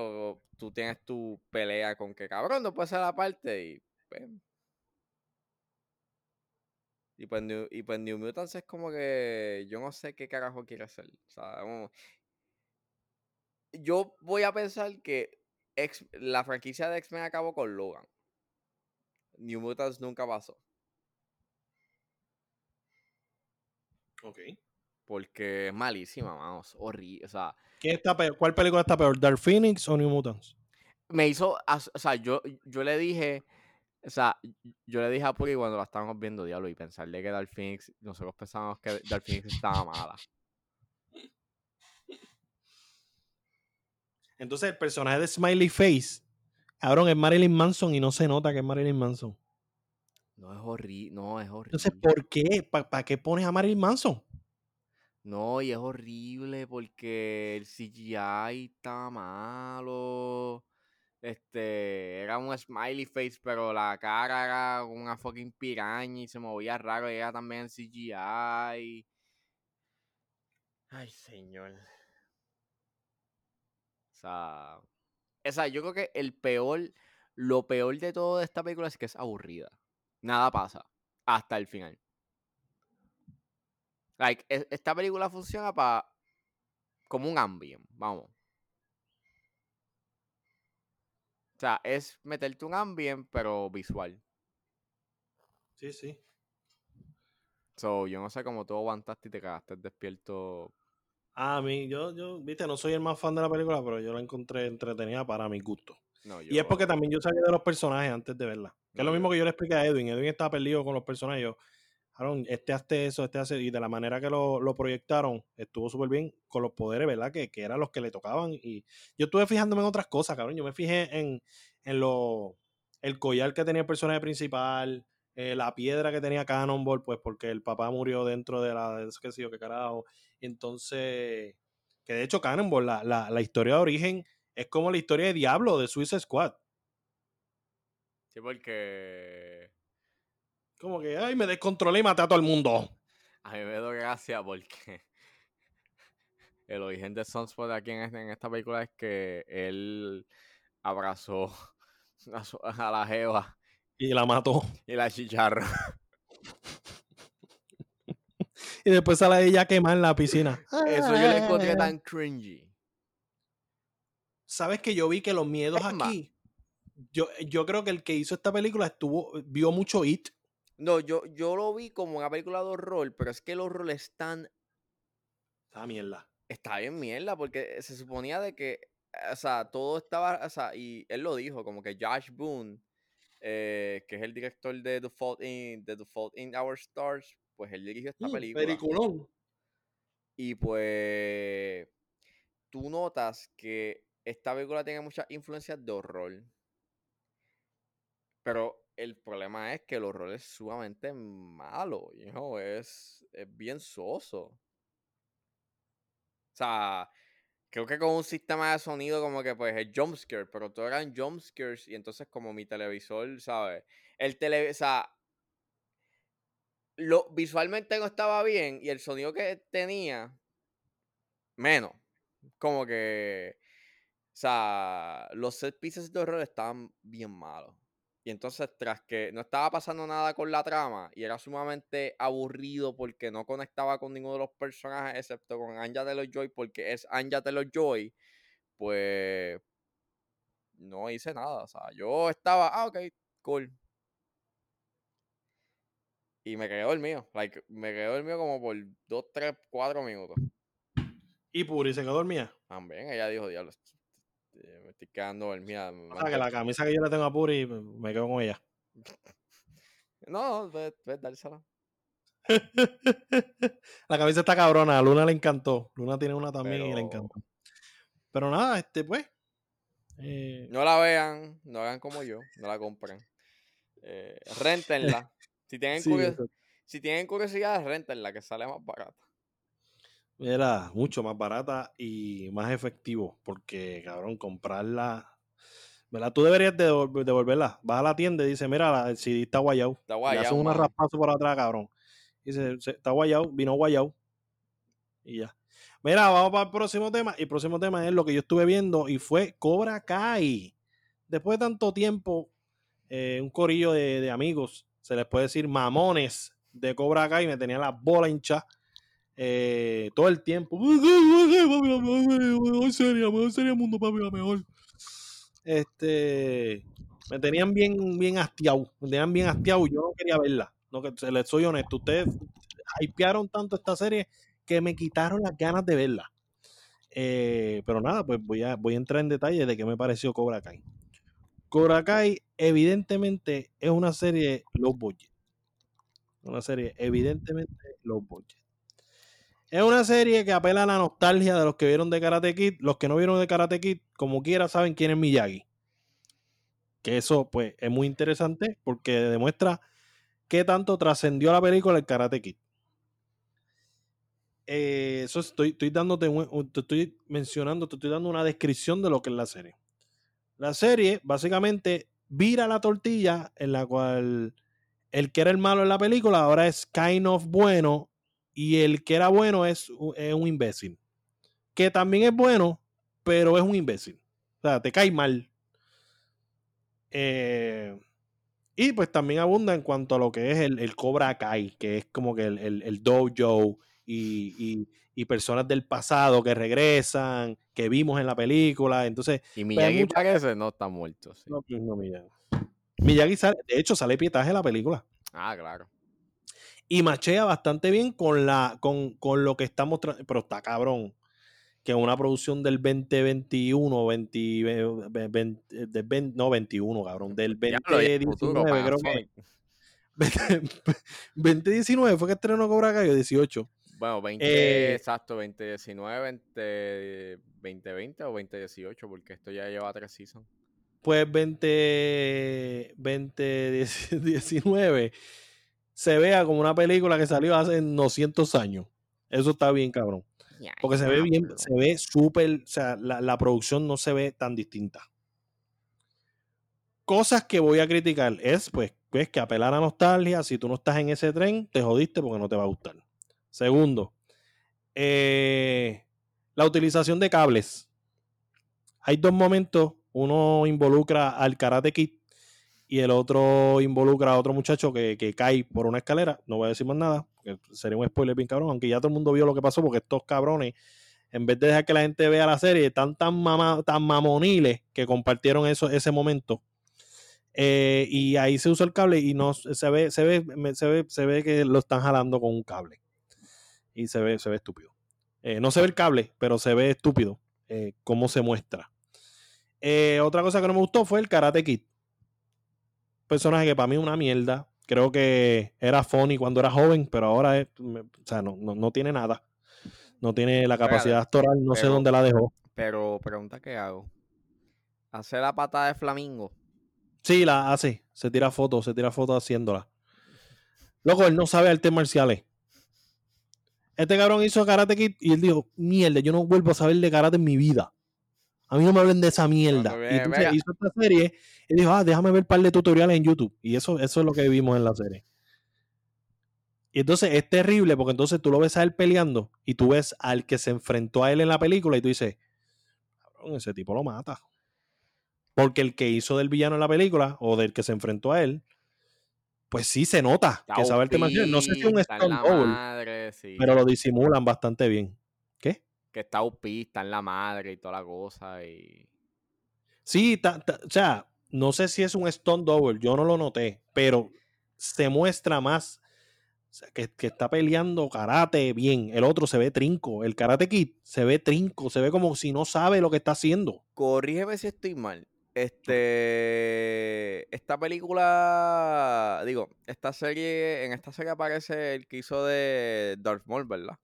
tú tienes tu pelea con que cabrón no puede ser aparte y pues y pues, New, pues Mutants es como que yo no sé qué carajo quiere hacer. yo voy a pensar que la franquicia de X-Men acabó con Logan. New Mutants nunca pasó. Ok. Porque es malísima, vamos. Horrible. O sea. está ¿Cuál película está peor? ¿Dark Phoenix o New Mutants? Me hizo. O sea, yo, yo le dije. O sea, yo le dije a Puri cuando la estábamos viendo, diablo, y pensarle que Dark Phoenix. Nosotros pensábamos que Dark Phoenix estaba mala. Entonces, el personaje de Smiley Face, cabrón, es Marilyn Manson y no se nota que es Marilyn Manson. No es horrible, no es horrible. Entonces, ¿por qué? ¿Para qué pones a Marilyn Manson? No, y es horrible porque el CGI está malo. Este, era un smiley face, pero la cara era una fucking piraña y se movía raro y era también CGI. Ay, señor. O sea, o sea, yo creo que el peor, lo peor de todo de esta película es que es aburrida. Nada pasa hasta el final. Like, e, esta película funciona para como un ambient, vamos. O sea, es meterte un ambient, pero visual. Sí, sí. So, yo no sé cómo tú aguantaste y te quedaste despierto. Ah, a mí, yo, yo, viste, no soy el más fan de la película, pero yo la encontré entretenida para mi gusto. Y es porque también yo sabía de los personajes antes de verla. Que es lo mismo que yo le expliqué a Edwin. Edwin estaba perdido con los personajes. Yo, este hace eso, este hace, y de la manera que lo, proyectaron, estuvo súper bien con los poderes, ¿verdad? Que, eran los que le tocaban. Y yo estuve fijándome en otras cosas, cabrón. Yo me fijé en, en lo, el collar que tenía el personaje principal, eh, la piedra que tenía Cannonball, pues porque el papá murió dentro de la, de qué sé yo, qué carajo. Entonces, que de hecho Cannonball, la, la, la historia de origen, es como la historia de Diablo de Suicide Squad. Sí, porque como que, ay, me descontrolé y maté a todo el mundo. A mí me da gracia porque el origen de Sunspot aquí en, esta película es que él abrazó a, la Jeva. Y la mató. Y la chicharra. y después sale ella a quemar en la piscina. Eso yo le encontré tan cringy. ¿Sabes que yo vi que los miedos aquí? Yo, yo creo que el que hizo esta película estuvo, vio mucho It no, yo, yo lo vi como una película de horror, pero es que los roles están. Está mierda. Está bien mierda, porque se suponía de que. O sea, todo estaba. O sea, y él lo dijo, como que Josh Boone, eh, que es el director de The Fault in, The Fault in Our Stars, pues él dirigió esta mm, película. Peliculón. Y pues. Tú notas que esta película tiene muchas influencias de horror. Pero el problema es que el horror es sumamente malo, you es, es bien soso. O sea, creo que con un sistema de sonido como que pues el jumpscare, pero todo eran jumpscares y entonces como mi televisor, ¿sabes? El tele, o sea, lo, visualmente no estaba bien y el sonido que tenía, menos. Como que, o sea, los set pieces de horror estaban bien malos. Y entonces, tras que no estaba pasando nada con la trama y era sumamente aburrido porque no conectaba con ninguno de los personajes excepto con Anja Taylor-Joy porque es Anja Taylor-Joy, pues no hice nada. O sea, yo estaba, ah, ok, cool. Y me quedé dormido. Like, me quedé dormido como por 2, 3, 4 minutos. ¿Y Puri se quedó dormida? También, ella dijo, diablo, me estoy quedando dormida. O sea, que la camisa que yo le tengo a Puri, me quedo con ella. No, ves, ves, dársela. la camisa está cabrona, a Luna le encantó. Luna tiene una también y le encantó. Pero nada, este pues. Eh, no la vean, no hagan como yo, no la compren. Eh, rentenla. Si tienen, si tienen curiosidad, rentenla, que sale más barata. Era mucho más barata y más efectivo, porque, cabrón, comprarla. ¿Verdad? Tú deberías devolverla. Vas a la tienda y dices, mira, el CD está guayado. Está guayado. Le haces un raspazo por atrás, cabrón. Dice, está guayado, vino guayado. Y ya. Mira, vamos para el próximo tema. Y el próximo tema es lo que yo estuve viendo y fue Cobra Kai. Después de tanto tiempo, eh, un corillo de, amigos, se les puede decir mamones de Cobra Kai, me tenía la bola hincha eh, todo el tiempo. sería, sería mundo, papi, mejor. Este, me tenían bien, bien hastiado, me tenían bien hastiado. Yo no quería verla. No, que les soy honesto. Ustedes hypearon tanto esta serie que me quitaron las ganas de verla. Eh, pero nada, pues voy a, voy a entrar en detalle de qué me pareció Cobra Kai. Cobra Kai, evidentemente, es una serie low budget. Una serie, evidentemente, low budget. Es una serie que apela a la nostalgia de los que vieron de Karate Kid. Los que no vieron de Karate Kid, como quiera, saben quién es Miyagi. Que eso, pues, es muy interesante porque demuestra qué tanto trascendió la película el Karate Kid. Eh, eso estoy, dándote, te estoy mencionando, te estoy dando una descripción de lo que es la serie. La serie básicamente vira la tortilla en la cual el que era el malo en la película ahora es kind of bueno y el que era bueno es, un imbécil. Que también es bueno, pero es un imbécil. O sea, te cae mal. Eh, y pues también abunda en cuanto a lo que es el, Cobra Kai, que es como que el, dojo y, personas del pasado que regresan, que vimos en la película. Entonces, y pues, Miyagi parece no está muerto. No, no, Miyagi. Miyagi sale, de hecho, sale pietaje en la película. Ah, claro. Y machea bastante bien con, la, con, con lo que mostrando. Pero está cabrón que una producción del 2021, 20, 20, no 21, cabrón, del 2019, creo que. 2019 fue que estrenó Cobra Kai 18. Bueno, 20, eh, exacto, 2019, 20, 2020 o 2018, porque esto ya lleva tres seasons. Pues 20, 2019 se vea como una película que salió hace 200 años. Eso está bien, cabrón. Porque se ve bien, se ve súper, o sea, la, producción no se ve tan distinta. Cosas que voy a criticar es, pues, pues, que apelar a nostalgia, si tú no estás en ese tren, te jodiste porque no te va a gustar. Segundo, eh, la utilización de cables. Hay dos momentos, uno involucra al Karate Kid y el otro involucra a otro muchacho que, cae por una escalera. No voy a decir más nada, sería un spoiler bien cabrón, aunque ya todo el mundo vio lo que pasó, porque estos cabrones, en vez de dejar que la gente vea la serie, están tan, tan mamoniles que compartieron eso, ese momento. Eh, y ahí se usa el cable y no se ve, se ve, se ve, se ve que lo están jalando con un cable. Y se ve, se ve estúpido. Eh, no se ve el cable, pero se ve estúpido eh, cómo se muestra. otra cosa que no me gustó fue el Karate Kid personaje que para mí es una mierda. Creo que era funny cuando era joven, pero ahora es, o sea, no, no, tiene nada. No tiene la capacidad actoral, no sé dónde la dejó. Pero pregunta que hago. ¿Hace la patada de flamingo? Sí, la hace. Se tira fotos, se tira fotos haciéndola. Loco, él no sabe artes marciales. Este cabrón hizo karate kid y él dijo, mierda, yo no vuelvo a saber de karate en mi vida. A mí no me hablen de esa mierda. y entonces hizo esta serie y dijo, ah, déjame ver un par de tutoriales en YouTube. Y eso, eso es lo que vimos en la serie. Y entonces es terrible porque entonces tú lo ves a él peleando y tú ves al que se enfrentó a él en la película y tú dices, cabrón, ese tipo lo mata. Porque el que hizo del villano en la película o del que se enfrentó a él, pues sí se nota que sabe el tema. No sé si es un Stone pero lo disimulan bastante bien que está UPI, está en la madre y toda la cosa. Y... Sí, o sea, no sé si es un Stone Double, yo no lo noté, pero se muestra más que, está peleando karate bien. El otro se ve trinco. El karate kid se ve trinco, se ve como si no sabe lo que está haciendo. Corrígeme si estoy mal. Este. Esta película. Digo, esta serie. En esta serie aparece el que hizo de Darth Maul, ¿verdad?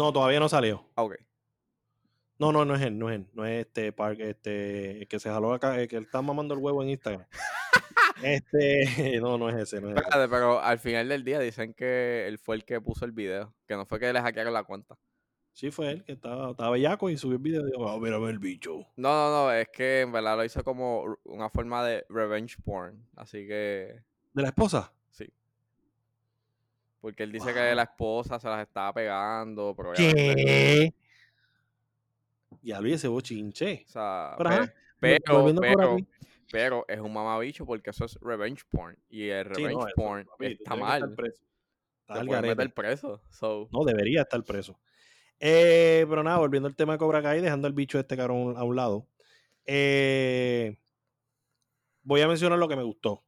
No, todavía no salió. Ah, ok. No, no, no es él, no es él. No es este Park, este, el que se jaló acá, el que él está mamando el huevo en Instagram. este, no, no es ese, no es ese. Espérate, pero al final del día dicen que él fue el que puso el video. Que no fue que le hackearon la cuenta. Sí, fue él que estaba, estaba bellaco y subió el video y dijo, a ver, a ver el bicho. No, no, no, es que en verdad lo hizo como una forma de revenge porn. Así que. ¿De la esposa? Porque él dice que la esposa se las estaba pegando, pero ¿Qué? Ya lo ese bochinche. O sea, Pero, pero, pero, es un mamabicho porque eso es revenge porn. Y el Sí, revenge no, eso, porn papi, está mal. estar preso. Está Te meter preso. So, No, debería estar preso. Eh, pero nada, volviendo al tema de Cobra Kai, dejando el bicho este cabrón a un lado. eh, voy a mencionar lo que me gustó.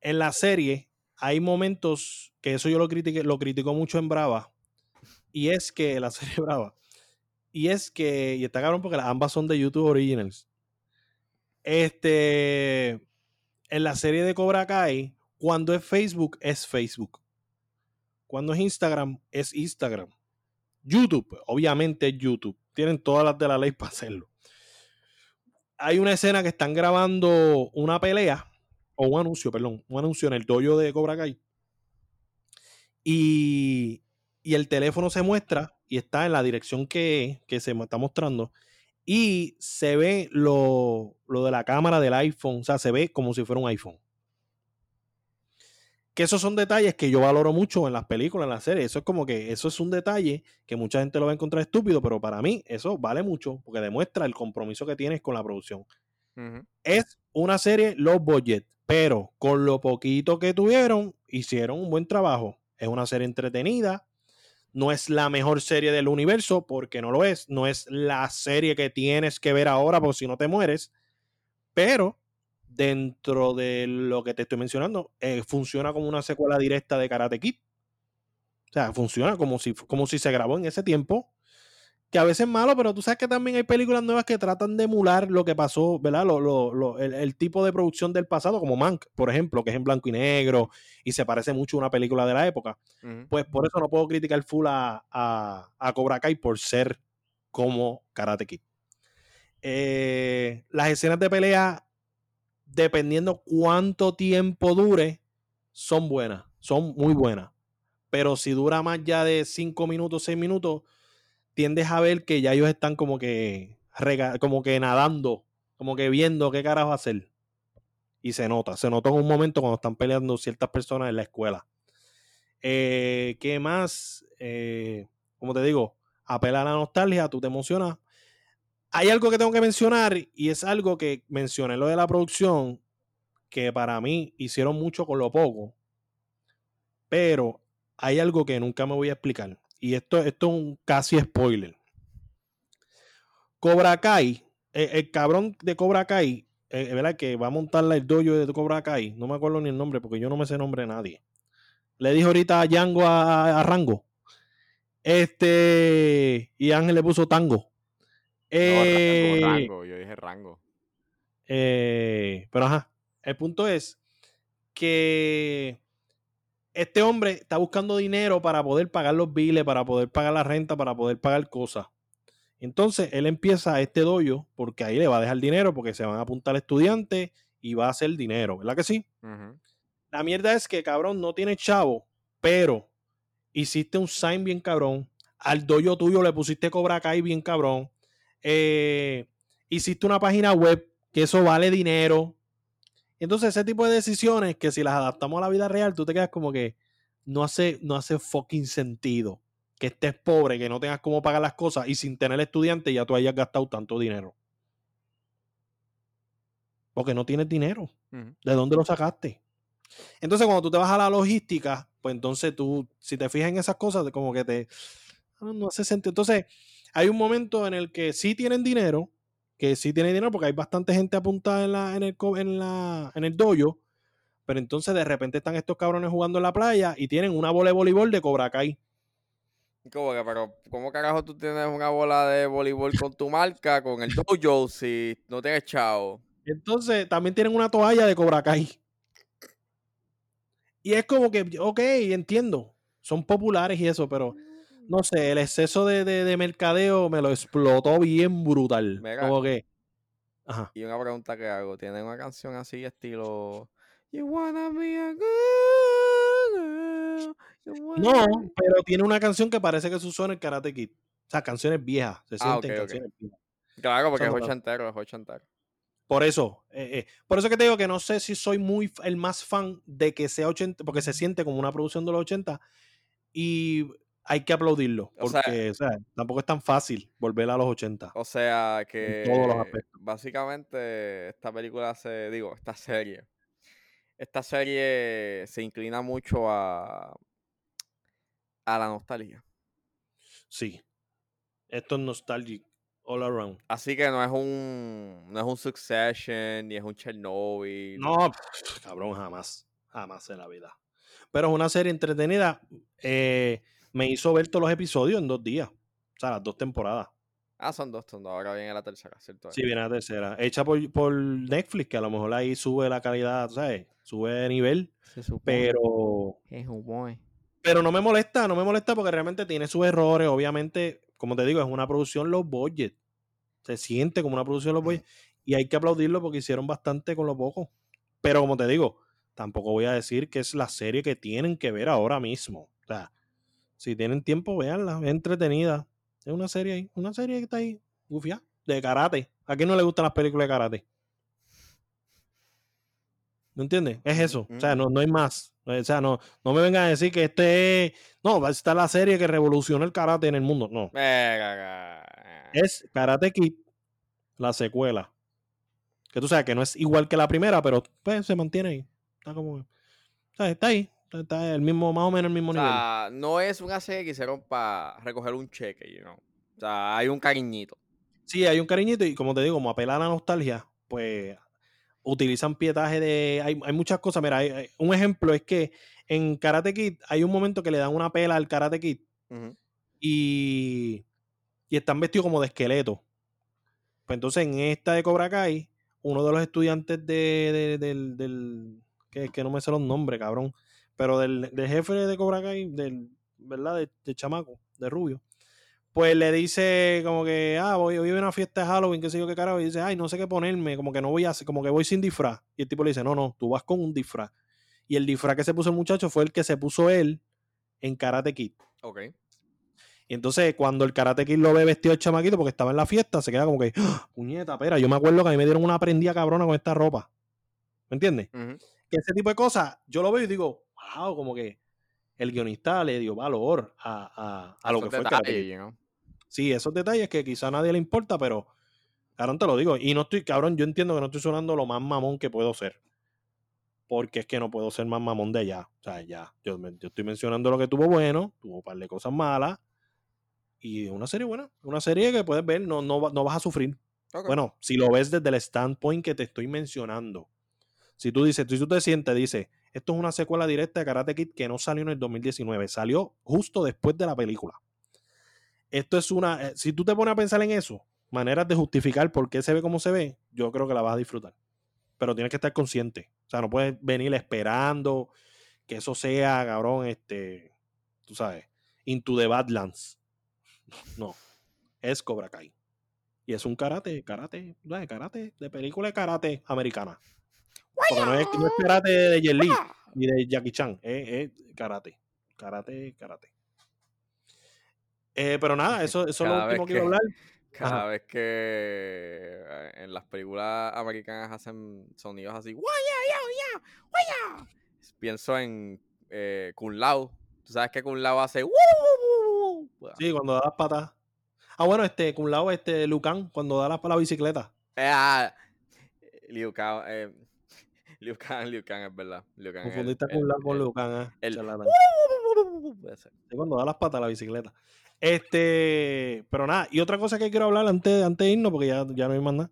En la serie hay momentos que eso yo lo critiqué, lo criticó mucho en Brava. Y es que la serie Brava. Y es que, y está cabrón porque ambas son de YouTube Originals. Este, en la serie de Cobra Kai, cuando es Facebook, es Facebook. Cuando es Instagram, es Instagram. YouTube, obviamente es YouTube. Tienen todas las de la ley para hacerlo. Hay una escena que están grabando una pelea, o un anuncio, perdón, un anuncio en el dojo de Cobra Kai. Y, y el teléfono se muestra y está en la dirección que, que se está mostrando. Y se ve lo, lo de la cámara del iPhone. O sea, se ve como si fuera un iPhone. Que esos son detalles que yo valoro mucho en las películas, en las series. Eso es como que eso es un detalle que mucha gente lo va a encontrar estúpido, pero para mí eso vale mucho porque demuestra el compromiso que tienes con la producción. Es una serie low budget, pero con lo poquito que tuvieron, hicieron un buen trabajo. Es una serie entretenida. No es la mejor serie del universo, porque no lo es. No es la serie que tienes que ver ahora, porque si no te mueres. Pero dentro de lo que te estoy mencionando, eh, funciona como una secuela directa de Karate Kid. O sea, funciona como si, como si se grabó en ese tiempo. Que a veces es malo, pero tú sabes que también hay películas nuevas que tratan de emular lo que pasó, ¿verdad? Lo, lo- lo- el, el tipo de producción del pasado, como Mank, por ejemplo, que es en blanco y negro y se parece mucho a una película de la época. Pues por eso no puedo criticar full a, a, a Cobra Kai por ser como Karate Kid. Eh, las escenas de pelea, dependiendo cuánto tiempo dure, son buenas, son muy buenas. Pero si dura más ya de 5 minutos, 6 minutos, tiendes a ver que ya ellos están como que, como que nadando, como que viendo qué carajo hacer. Y se nota, se nota en un momento cuando están peleando ciertas personas en la escuela. Eh, ¿Qué más? Eh, como te digo, apela a la nostalgia, tú te emocionas. Hay algo que tengo que mencionar y es algo que mencioné lo de la producción, que para mí hicieron mucho con lo poco, pero hay algo que nunca me voy a explicar. Y esto, esto es un casi spoiler. Cobra Kai, eh, el, cabrón de Cobra Kai, eh, es verdad que va a montar el dojo de Cobra Kai, no me acuerdo ni el nombre porque yo no me sé el nombre de nadie. Le dijo ahorita a Django a, a Rango. Este. Y Ángel le puso tango. Eh, No, rango, rango, yo dije rango. eh, pero ajá. El punto es que este hombre está buscando dinero para poder pagar los biles, para poder pagar la renta, para poder pagar cosas. Entonces él empieza este dojo porque ahí le va a dejar dinero porque se van a apuntar estudiantes y va a hacer dinero, ¿verdad que sí? La mierda es que, cabrón, no tiene chavo, pero hiciste un sign bien cabrón. Al dojo tuyo le pusiste Cobra Kai bien cabrón. Eh, hiciste una página web que eso vale dinero. Entonces, ese tipo de decisiones que si las adaptamos a la vida real, tú te quedas como que no hace, no hace fucking sentido. Que estés pobre, que no tengas cómo pagar las cosas y sin tener estudiante ya tú hayas gastado tanto dinero. Porque no tienes dinero. ¿De dónde lo sacaste? Entonces, cuando tú te vas a la logística, pues entonces tú, si te fijas en esas cosas, como que te. ah, No hace sentido. Entonces, hay un momento en el que sí tienen dinero, que sí tienen dinero, porque hay bastante gente apuntada en, la, en, el, en, la, en el dojo, pero entonces de repente están estos cabrones jugando en la playa y tienen una bola de voleibol de Cobra Kai. ¿Cómo que, pero cómo carajo tú tienes una bola de voleibol con tu marca, con el dojo, si no tienes chavo? Entonces, también tienen una toalla de Cobra Kai. Y es como que, ok, entiendo, son populares y eso, pero no sé, el exceso de, de, de mercadeo me lo explotó bien brutal. Mira. Como que, ajá. Y una pregunta que hago, ¿tienen una canción así estilo You wanna be a good girl, No, be-" pero tiene una canción que parece que se usó en el Karate Kid. O sea, canciones viejas, se Ah, sienten canciones viejas. Claro, porque es ochentero, es ochentero. Por eso, eh, eh, por eso que te digo que no sé si soy muy el más fan de que sea 80, porque se siente como una producción de los 80 y hay que aplaudirlo, O sea- porque o sea, tampoco es tan fácil volver a los 80. O sea que todos los aspectos. básicamente esta película se, digo, esta serie, esta serie se inclina mucho a, a la nostalgia. Sí. Esto es nostalgic all around. Así que no es un, no es un Succession ni es un Chernobyl. No, pff, cabrón, jamás. Jamás en la vida. Pero es una serie entretenida. eh, me hizo ver todos los episodios en dos días. O sea, las dos temporadas. Ah, son dos, son dos. Ahora viene la tercera, ¿cierto? Sí, viene la tercera. Hecha por, por Netflix, que a lo mejor ahí sube la calidad, ¿sabes? Sube de nivel. Se supone. Pero, Se supone. pero no me molesta, no me molesta porque realmente tiene sus errores. Obviamente, como te digo, es una producción low budget. Se siente como una producción low budget. Y hay que aplaudirlo porque hicieron bastante con lo poco. Pero como te digo, tampoco voy a decir que es la serie que tienen que ver ahora mismo. O sea, si tienen tiempo, véanla. Es entretenida. Es una serie ahí. Una serie que está ahí. Gufia. De karate. ¿A quién no le gustan las películas de karate? ¿Me entiendes? Es eso. O sea, no, no hay más. O sea, no, no me vengan a decir que este es. No, va a estar la serie que revolucionó el karate en el mundo. No. Acá. Es Karate Kid, la secuela. Que tú sabes que no es igual que la primera, pero pues se mantiene ahí. Está como. o sea, Está ahí. Está, el mismo, más o menos el mismo O nivel. sea, no es una serie que hicieron para recoger un cheque, you know. O sea, hay un cariñito. Sí, hay un cariñito y como te digo, como apela a la nostalgia, pues utilizan pietaje de... Hay, hay muchas cosas, mira, hay- hay- un ejemplo es que en Karate Kid hay un momento que le dan una pela al Karate Kid y, y están vestidos como de esqueleto. Pues entonces en esta de Cobra Kai, uno de los estudiantes de, de- del, del- que, que no me sé los nombres, cabrón, pero del, del jefe de Cobra Kai, del, ¿verdad? De, de chamaco, de rubio, pues le dice como que, ah, voy, hoy hay una fiesta de Halloween, qué sé yo qué carajo, y dice, ay, no sé qué ponerme, como que no voy a, hacer- como que voy sin disfraz. Y el tipo le dice, no, no, tú vas con un disfraz. Y el disfraz que se puso el muchacho fue el que se puso él en Karate Kid. Ok. Y entonces, cuando el Karate Kid lo ve vestido de chamaquito porque estaba en la fiesta, se queda como que, ¡Ah! puñeta, pera, yo me acuerdo que a mí me dieron una prendida cabrona con esta ropa. ¿Me entiendes? Que ese tipo de cosas, yo lo veo y digo, como que el guionista le dio valor a, a- a lo que fue detalles, know. Sí, esos detalles que quizá a nadie le importa, pero cabrón, te lo digo. Y no estoy, cabrón, yo entiendo que no estoy sonando lo más mamón que puedo ser. Porque es que no puedo ser más mamón de allá. O sea, ya. Yo, estoy mencionando lo que tuvo bueno, tuvo un par de cosas malas. Y una serie buena. Una serie que puedes ver, no, no, no vas a sufrir. Bueno, si lo ves desde el standpoint que te estoy mencionando. Si tú dices, si tú te sientes, dices, esto es una secuela directa de Karate Kid que no salió en el 2019, salió justo después de la película. Esto es una, eh, si tú te pones a pensar en eso, maneras de justificar por qué se ve como se ve, yo creo que la vas a disfrutar. Pero tienes que estar consciente. O sea, no puedes venir esperando que eso sea, cabrón, este, tú sabes, into the badlands. No, es Cobra Kai. Y es un karate, karate, karate, de película de karate americana. Porque no es, no es karate de Jet Li ni de Jackie Chan, es, es karate, karate, karate. Eh, pero nada, eso, eso es lo último que iba a que- hablar. Cada Ajá. vez que eh, en las películas americanas hacen sonidos así, "Guaya, ya, ya, guaya", pienso en eh, Kun Lao. Tú sabes que Kun Lao hace. "Wu, wu, wu", wu". Sí, cuando da las patas. Ah, bueno, este, con un lado, este, Lucan, cuando da las para la bicicleta. Eh, ah, Liu Kang, eh, Liu Kang, Liu Kang, es verdad. Liu Kang, el- Confundiste el- con el- ah, el- charlatán. ¡Uh! Puede ser. Sí, cuando da las patas a la bicicleta. Este, pero nada, y otra cosa que quiero hablar antes, antes de irnos, porque ya, ya no hay más nada.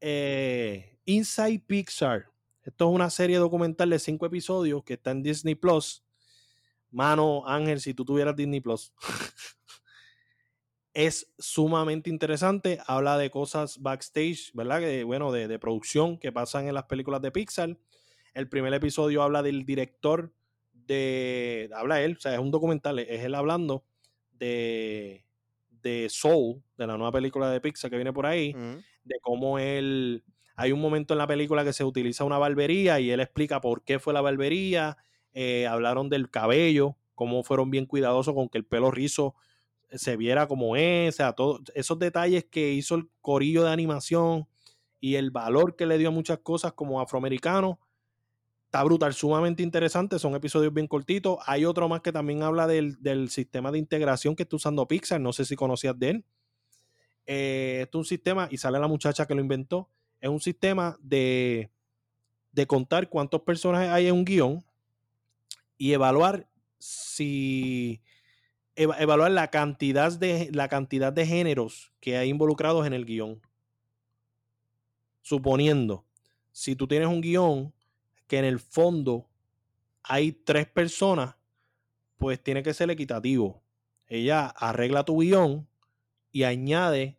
Eh, Inside Pixar. Esto es una serie documental de cinco episodios que está en Disney Plus. Mano, Ángel, si tú tuvieras Disney Plus. Es sumamente interesante. Habla de cosas backstage, ¿verdad? Que, bueno, de, de, producción que pasan en las películas de Pixar. El primer episodio habla del director de. Habla él, o sea, es un documental, es él hablando de, de Soul, de la nueva película de Pixar que viene por ahí, Ujú. de cómo él. Hay un momento en la película que se utiliza una barbería y él explica por qué fue la barbería. Eh, hablaron del cabello, cómo fueron bien cuidadosos con que el pelo rizo se viera como es, o sea, todos esos detalles que hizo el corillo de animación y el valor que le dio a muchas cosas como afroamericano. Está brutal, sumamente interesante. Son episodios bien cortitos. Hay otro más que también habla del, del sistema de integración que está usando Pixar. No sé si conocías de él. Eh, esto es un sistema, y sale la muchacha que lo inventó. Es un sistema de, de contar cuántos personajes hay en un guion y evaluar si eva- evaluar la cantidad de la cantidad de géneros que hay involucrados en el guion. Suponiendo, si tú tienes un guion que en el fondo hay tres personas, pues tiene que ser equitativo. Ella arregla tu guion y añade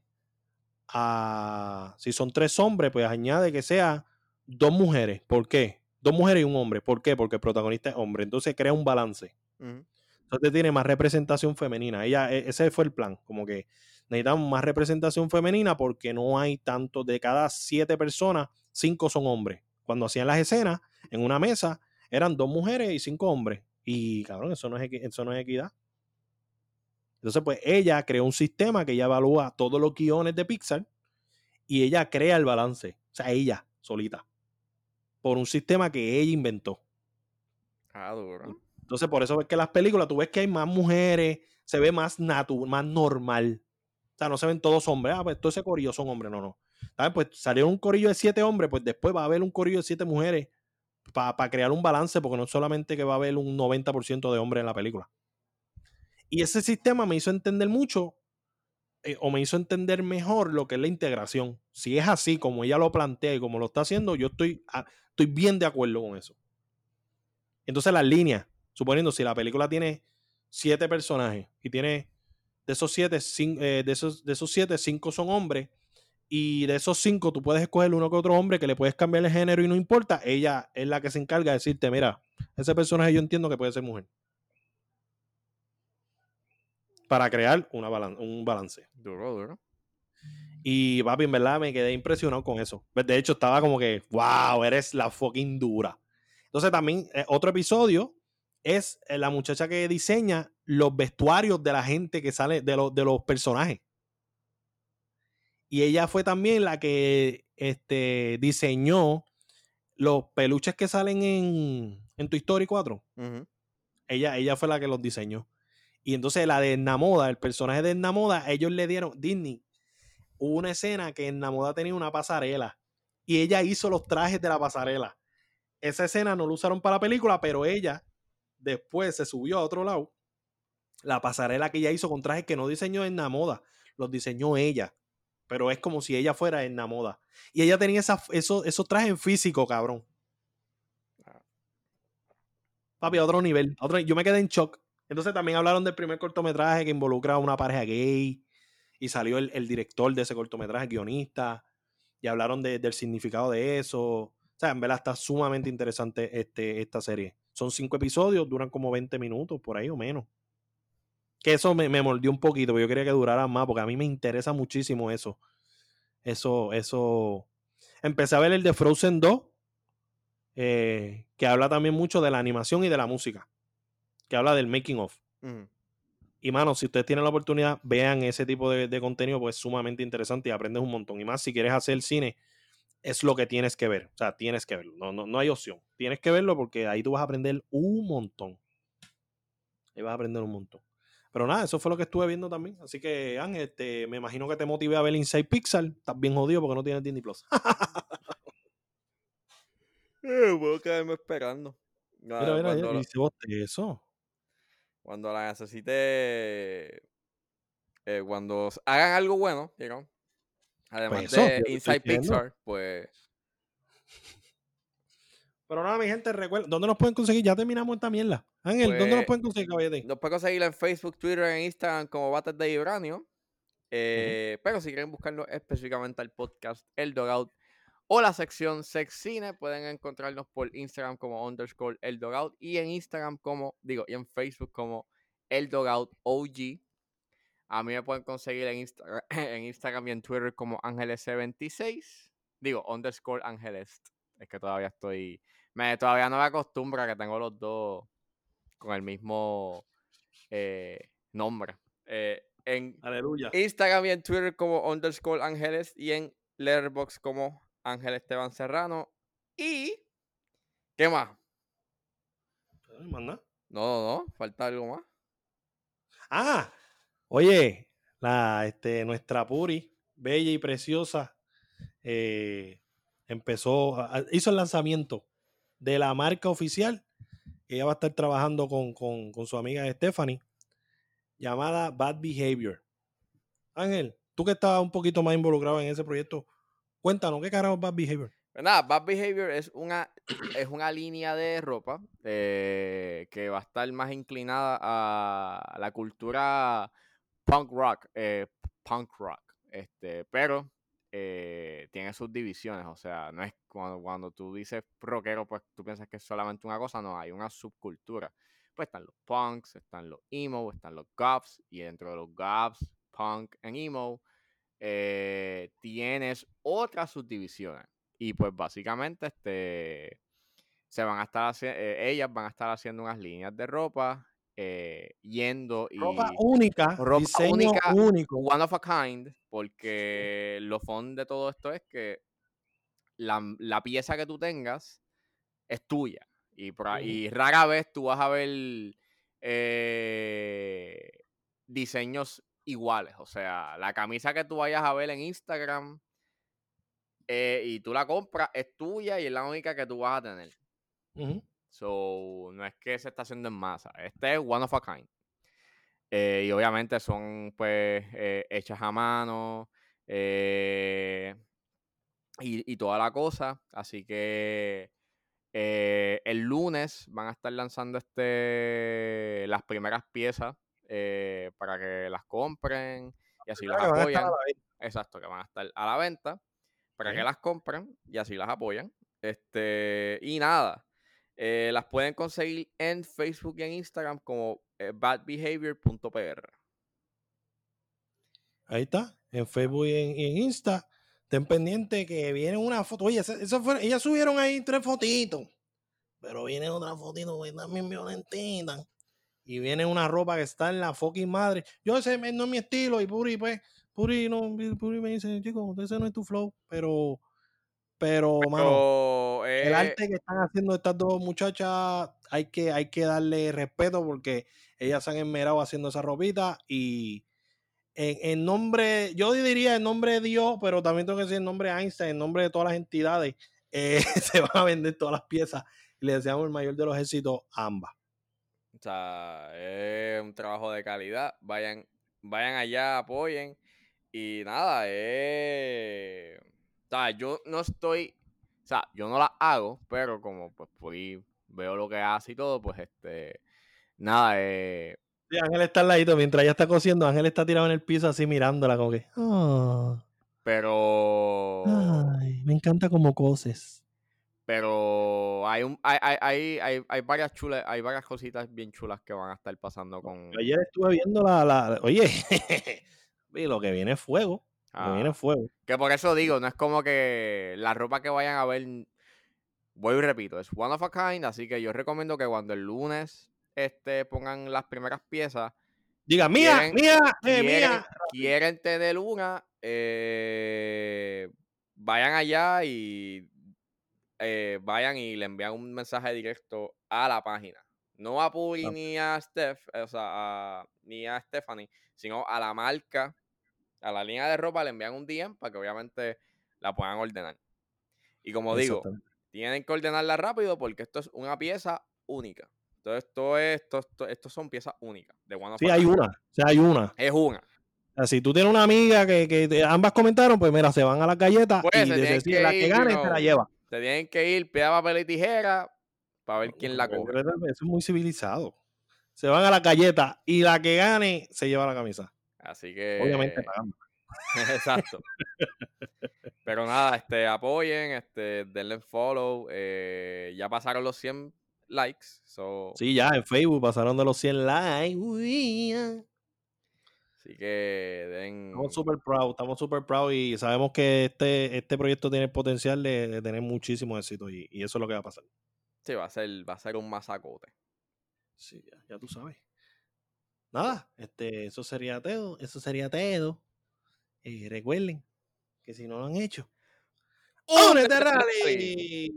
a si son tres hombres, pues añade que sea dos mujeres. ¿Por qué? Dos mujeres y un hombre. ¿Por qué? Porque el protagonista es hombre. Entonces crea un balance. Entonces tiene más representación femenina. Ella, e- ese fue el plan. Como que necesitamos más representación femenina porque no hay tanto. De cada siete personas, cinco son hombres. Cuando hacían las escenas, en una mesa, eran dos mujeres y cinco hombres. Y cabrón, eso no es, eso no es equidad. Entonces, pues ella creó un sistema que ella evalúa todos los guiones de Pixar y ella crea el balance. O sea, ella solita. Por un sistema que ella inventó. Ah, duro. Entonces, por eso es que las películas tú ves que hay más mujeres, se ve más natural, más normal. O sea, no se ven todos hombres. Ah, pues todo ese corillo son hombres, no, no. ¿Sabes? Pues salió un corillo de siete hombres, pues después va a haber un corillo de siete mujeres para crear un balance, porque no solamente que va a haber un 90% de hombres en la película. Y ese sistema me hizo entender mucho, eh, o me hizo entender mejor lo que es la integración. Si es así, como ella lo plantea y como lo está haciendo, yo estoy, ah, estoy bien de acuerdo con eso. Entonces las líneas, suponiendo si la película tiene siete personajes y tiene de esos siete, cin- eh, de, esos, de esos siete, cinco son hombres y de esos cinco tú puedes escoger uno que otro hombre que le puedes cambiar el género y no importa, ella es la que se encarga de decirte, mira, ese personaje yo entiendo que puede ser mujer. Para crear una balan- un balance. Duro, duro. Y papi, en verdad me quedé impresionado con eso. De hecho, estaba como que, wow, eres la fucking dura. Entonces también eh, otro episodio es eh, la muchacha que diseña los vestuarios de la gente que sale, de, los de los personajes. Y ella fue también la que este, diseñó los peluches que salen en, en Tu Story 4. Ujú. Ella, ella fue la que los diseñó. Y entonces la de Namoda, el personaje de Namoda, ellos le dieron, Disney, hubo una escena que Namoda tenía una pasarela y ella hizo los trajes de la pasarela. Esa escena no lo usaron para la película, pero ella después se subió a otro lado. La pasarela que ella hizo con trajes que no diseñó en Namoda, los diseñó ella. Pero es como si ella fuera en Namoda. Y ella tenía esa, esos, esos trajes en físico, cabrón. Papi, a otro nivel. a otro- yo me quedé en shock. Entonces también hablaron del primer cortometraje que involucra a una pareja gay. Y salió el, el director de ese cortometraje, guionista. Y hablaron de- del significado de eso. O sea, en verdad está sumamente interesante este, esta serie. Son cinco episodios, duran como 20 minutos, por ahí o menos. Que eso me, me mordió un poquito, porque yo quería que durara más, porque a mí me interesa muchísimo eso. Eso, eso. Empecé a ver el de Frozen 2, eh, que habla también mucho de la animación y de la música. Que habla del making of. Y mano, si ustedes tienen la oportunidad, vean ese tipo de, de contenido, pues es sumamente interesante y aprendes un montón. Y más si quieres hacer cine, es lo que tienes que ver. O sea, tienes que verlo. No, no, no hay opción. Tienes que verlo porque ahí tú vas a aprender un montón. Ahí vas a aprender un montón. Pero nada, eso fue lo que estuve viendo también. Así que, Ángel, este, me imagino que te motivé a ver Inside Pixar. Estás bien jodido porque no tienes Disney Plus. Eh, puedo quedarme esperando. Mira, mira, cuando, vos eso. cuando la necesite. eh, cuando hagan algo bueno, you know, Además Pues eso, de Inside. Pixar, pues. Pero nada, mi gente, recuerda, ¿dónde nos pueden conseguir? Ya terminamos esta mierda. Ángel, ¿dónde nos Pues, pueden conseguir, caballete? Nos pueden conseguir en Facebook, Twitter, en Instagram como Bates de Vibranio. Eh, Pero si quieren buscarnos específicamente al podcast El Dogout o la sección Sex Cine, pueden encontrarnos por Instagram como underscore El Dogout y en Instagram como, digo, y en Facebook como El Dogout OG. A mí me pueden conseguir en, Insta- en Instagram y en Twitter como Ángeles76. Digo, underscore Ángeles. Es que todavía estoy. Me, todavía no me acostumbro a que tengo los dos con el mismo eh, nombre. Eh, en Aleluya. Instagram y en Twitter como underscore Ángeles y en Letterboxd como Ángel Esteban Serrano. Y. ¿Qué más? Ay, más nada. No, no, no. Falta algo más. Ah, oye, la, este, nuestra Puri, bella y preciosa, eh, empezó, hizo el lanzamiento de la marca oficial. Ella va a estar trabajando con, con- con su amiga Stephanie, llamada Bad Behavior. Ángel, tú que estabas un poquito más involucrado en ese proyecto, cuéntanos, ¿qué carajo es Bad Behavior? Pues nada, Bad Behavior es una, es una línea de ropa eh, que va a estar más inclinada a la cultura punk rock, eh, punk rock, este, pero eh, tiene sus divisiones, o sea, no es cuando, cuando tú dices rockero, pues tú piensas que es solamente una cosa, no, hay una subcultura. Pues están los punks, están los emo, están los goths, y dentro de los goths, punk and emo, eh, tienes otras subdivisiones. Y pues básicamente este, se van a estar haciendo, ellas van a estar haciendo unas líneas de ropa, eh, yendo y Ropa única, ropa diseño única, único. one of a kind, porque lo fun de todo esto es que la, la pieza que tú tengas es tuya. Y, por ahí- y rara vez tú vas a ver eh, diseños iguales. O sea, la camisa que tú vayas a ver en Instagram eh, y tú la compras es tuya y es la única que tú vas a tener. So, no es que se está haciendo en masa. Este es one of a kind. Eh, y obviamente son pues eh, hechas a mano eh, y, y toda la cosa. Así que el lunes van a estar lanzando este las primeras piezas eh, para que las compren y así las apoyan. Exacto, que van a estar a la venta para que las compren y así las apoyan. Este, y nada, eh, las pueden conseguir en Facebook y en Instagram como eh, badbehavior.pr. Ahí está, en Facebook y en, y en Insta. Estén pendientes que viene una foto. Oye, esa- esa fue- ellas subieron ahí tres fotitos. Pero viene otra fotito que también violentita. Y viene una ropa que está en la fucking madre. Yo ese no es mi estilo. Y Puri, pues, Puri, no, Puri me dice, chico, ese no es tu flow. Pero, pero, mano, Pero, el eh, arte que están haciendo estas dos muchachas, hay que, hay que darle respeto porque ellas se han esmerado haciendo esa ropita y en, en nombre, yo diría en nombre de Dios, pero también tengo que decir en nombre de Einstein, en nombre de todas las entidades, eh, se van a vender todas las piezas y le deseamos el mayor de los éxitos a ambas. o sea, es un trabajo de calidad. Vayan, vayan allá, apoyen. Y nada, eh, o sea, yo no estoy, o sea, yo no las hago, pero como pues ahí veo lo que hace y todo, pues este, nada, eh, Sí, Ángel está al ladito, mientras ella está cosiendo, Ángel está tirado en el piso así mirándola como que, "Ah, pero... ay, me encanta como coses. Pero hay un hay, hay, hay, hay, hay varias chulas, hay varias cositas bien chulas que van a estar pasando con ayer estuve viendo la, la oye, y lo que viene es fuego, viene ah, fuego. que por eso digo, no es como que la ropa que vayan a ver, voy y repito, es one of a kind, así que yo recomiendo que cuando el lunes este pongan las primeras piezas, Diga, mía, quieren- mía, eh, quieren, mía. quieren tener una, eh, vayan allá y eh, vayan y le envían un mensaje directo a la página. No a Puri Ah. ni a Steph, o sea, a- ni a Stephanie, sino a la marca, a la línea de ropa, le envían un DM para que obviamente la puedan ordenar. Y como digo, tienen que ordenarla rápido porque esto es una pieza única. Entonces, esto es, esto, esto- son piezas únicas de One of Sí, hay una, o sea, hay una. Es una. O sea, si tú tienes una amiga que, que te- ambas comentaron, pues mira, se van a las galletas Pues, y que la que gane you se la lleva. Se tienen que ir, piedra, papel y tijera para ver quién la coge. Eso es muy civilizado. Se van a la galleta y la que gane se lleva la camisa. Así que. Obviamente pagando. Exacto. Pero nada, este, apoyen, este, denle follow. Eh, ya pasaron los 100 likes. So... Sí, ya en Facebook pasaron de los 100 likes. Así que den... Estamos súper proud, estamos súper proud y sabemos que este, este proyecto tiene el potencial de, tener muchísimo éxito y, eso es lo que va a pasar. Sí, va a ser, va a ser un masacote. Sí, ya, tú sabes. Nada, este, eso sería todo, eso sería todo. Y recuerden que si no lo han hecho, ¡Únete, Rally!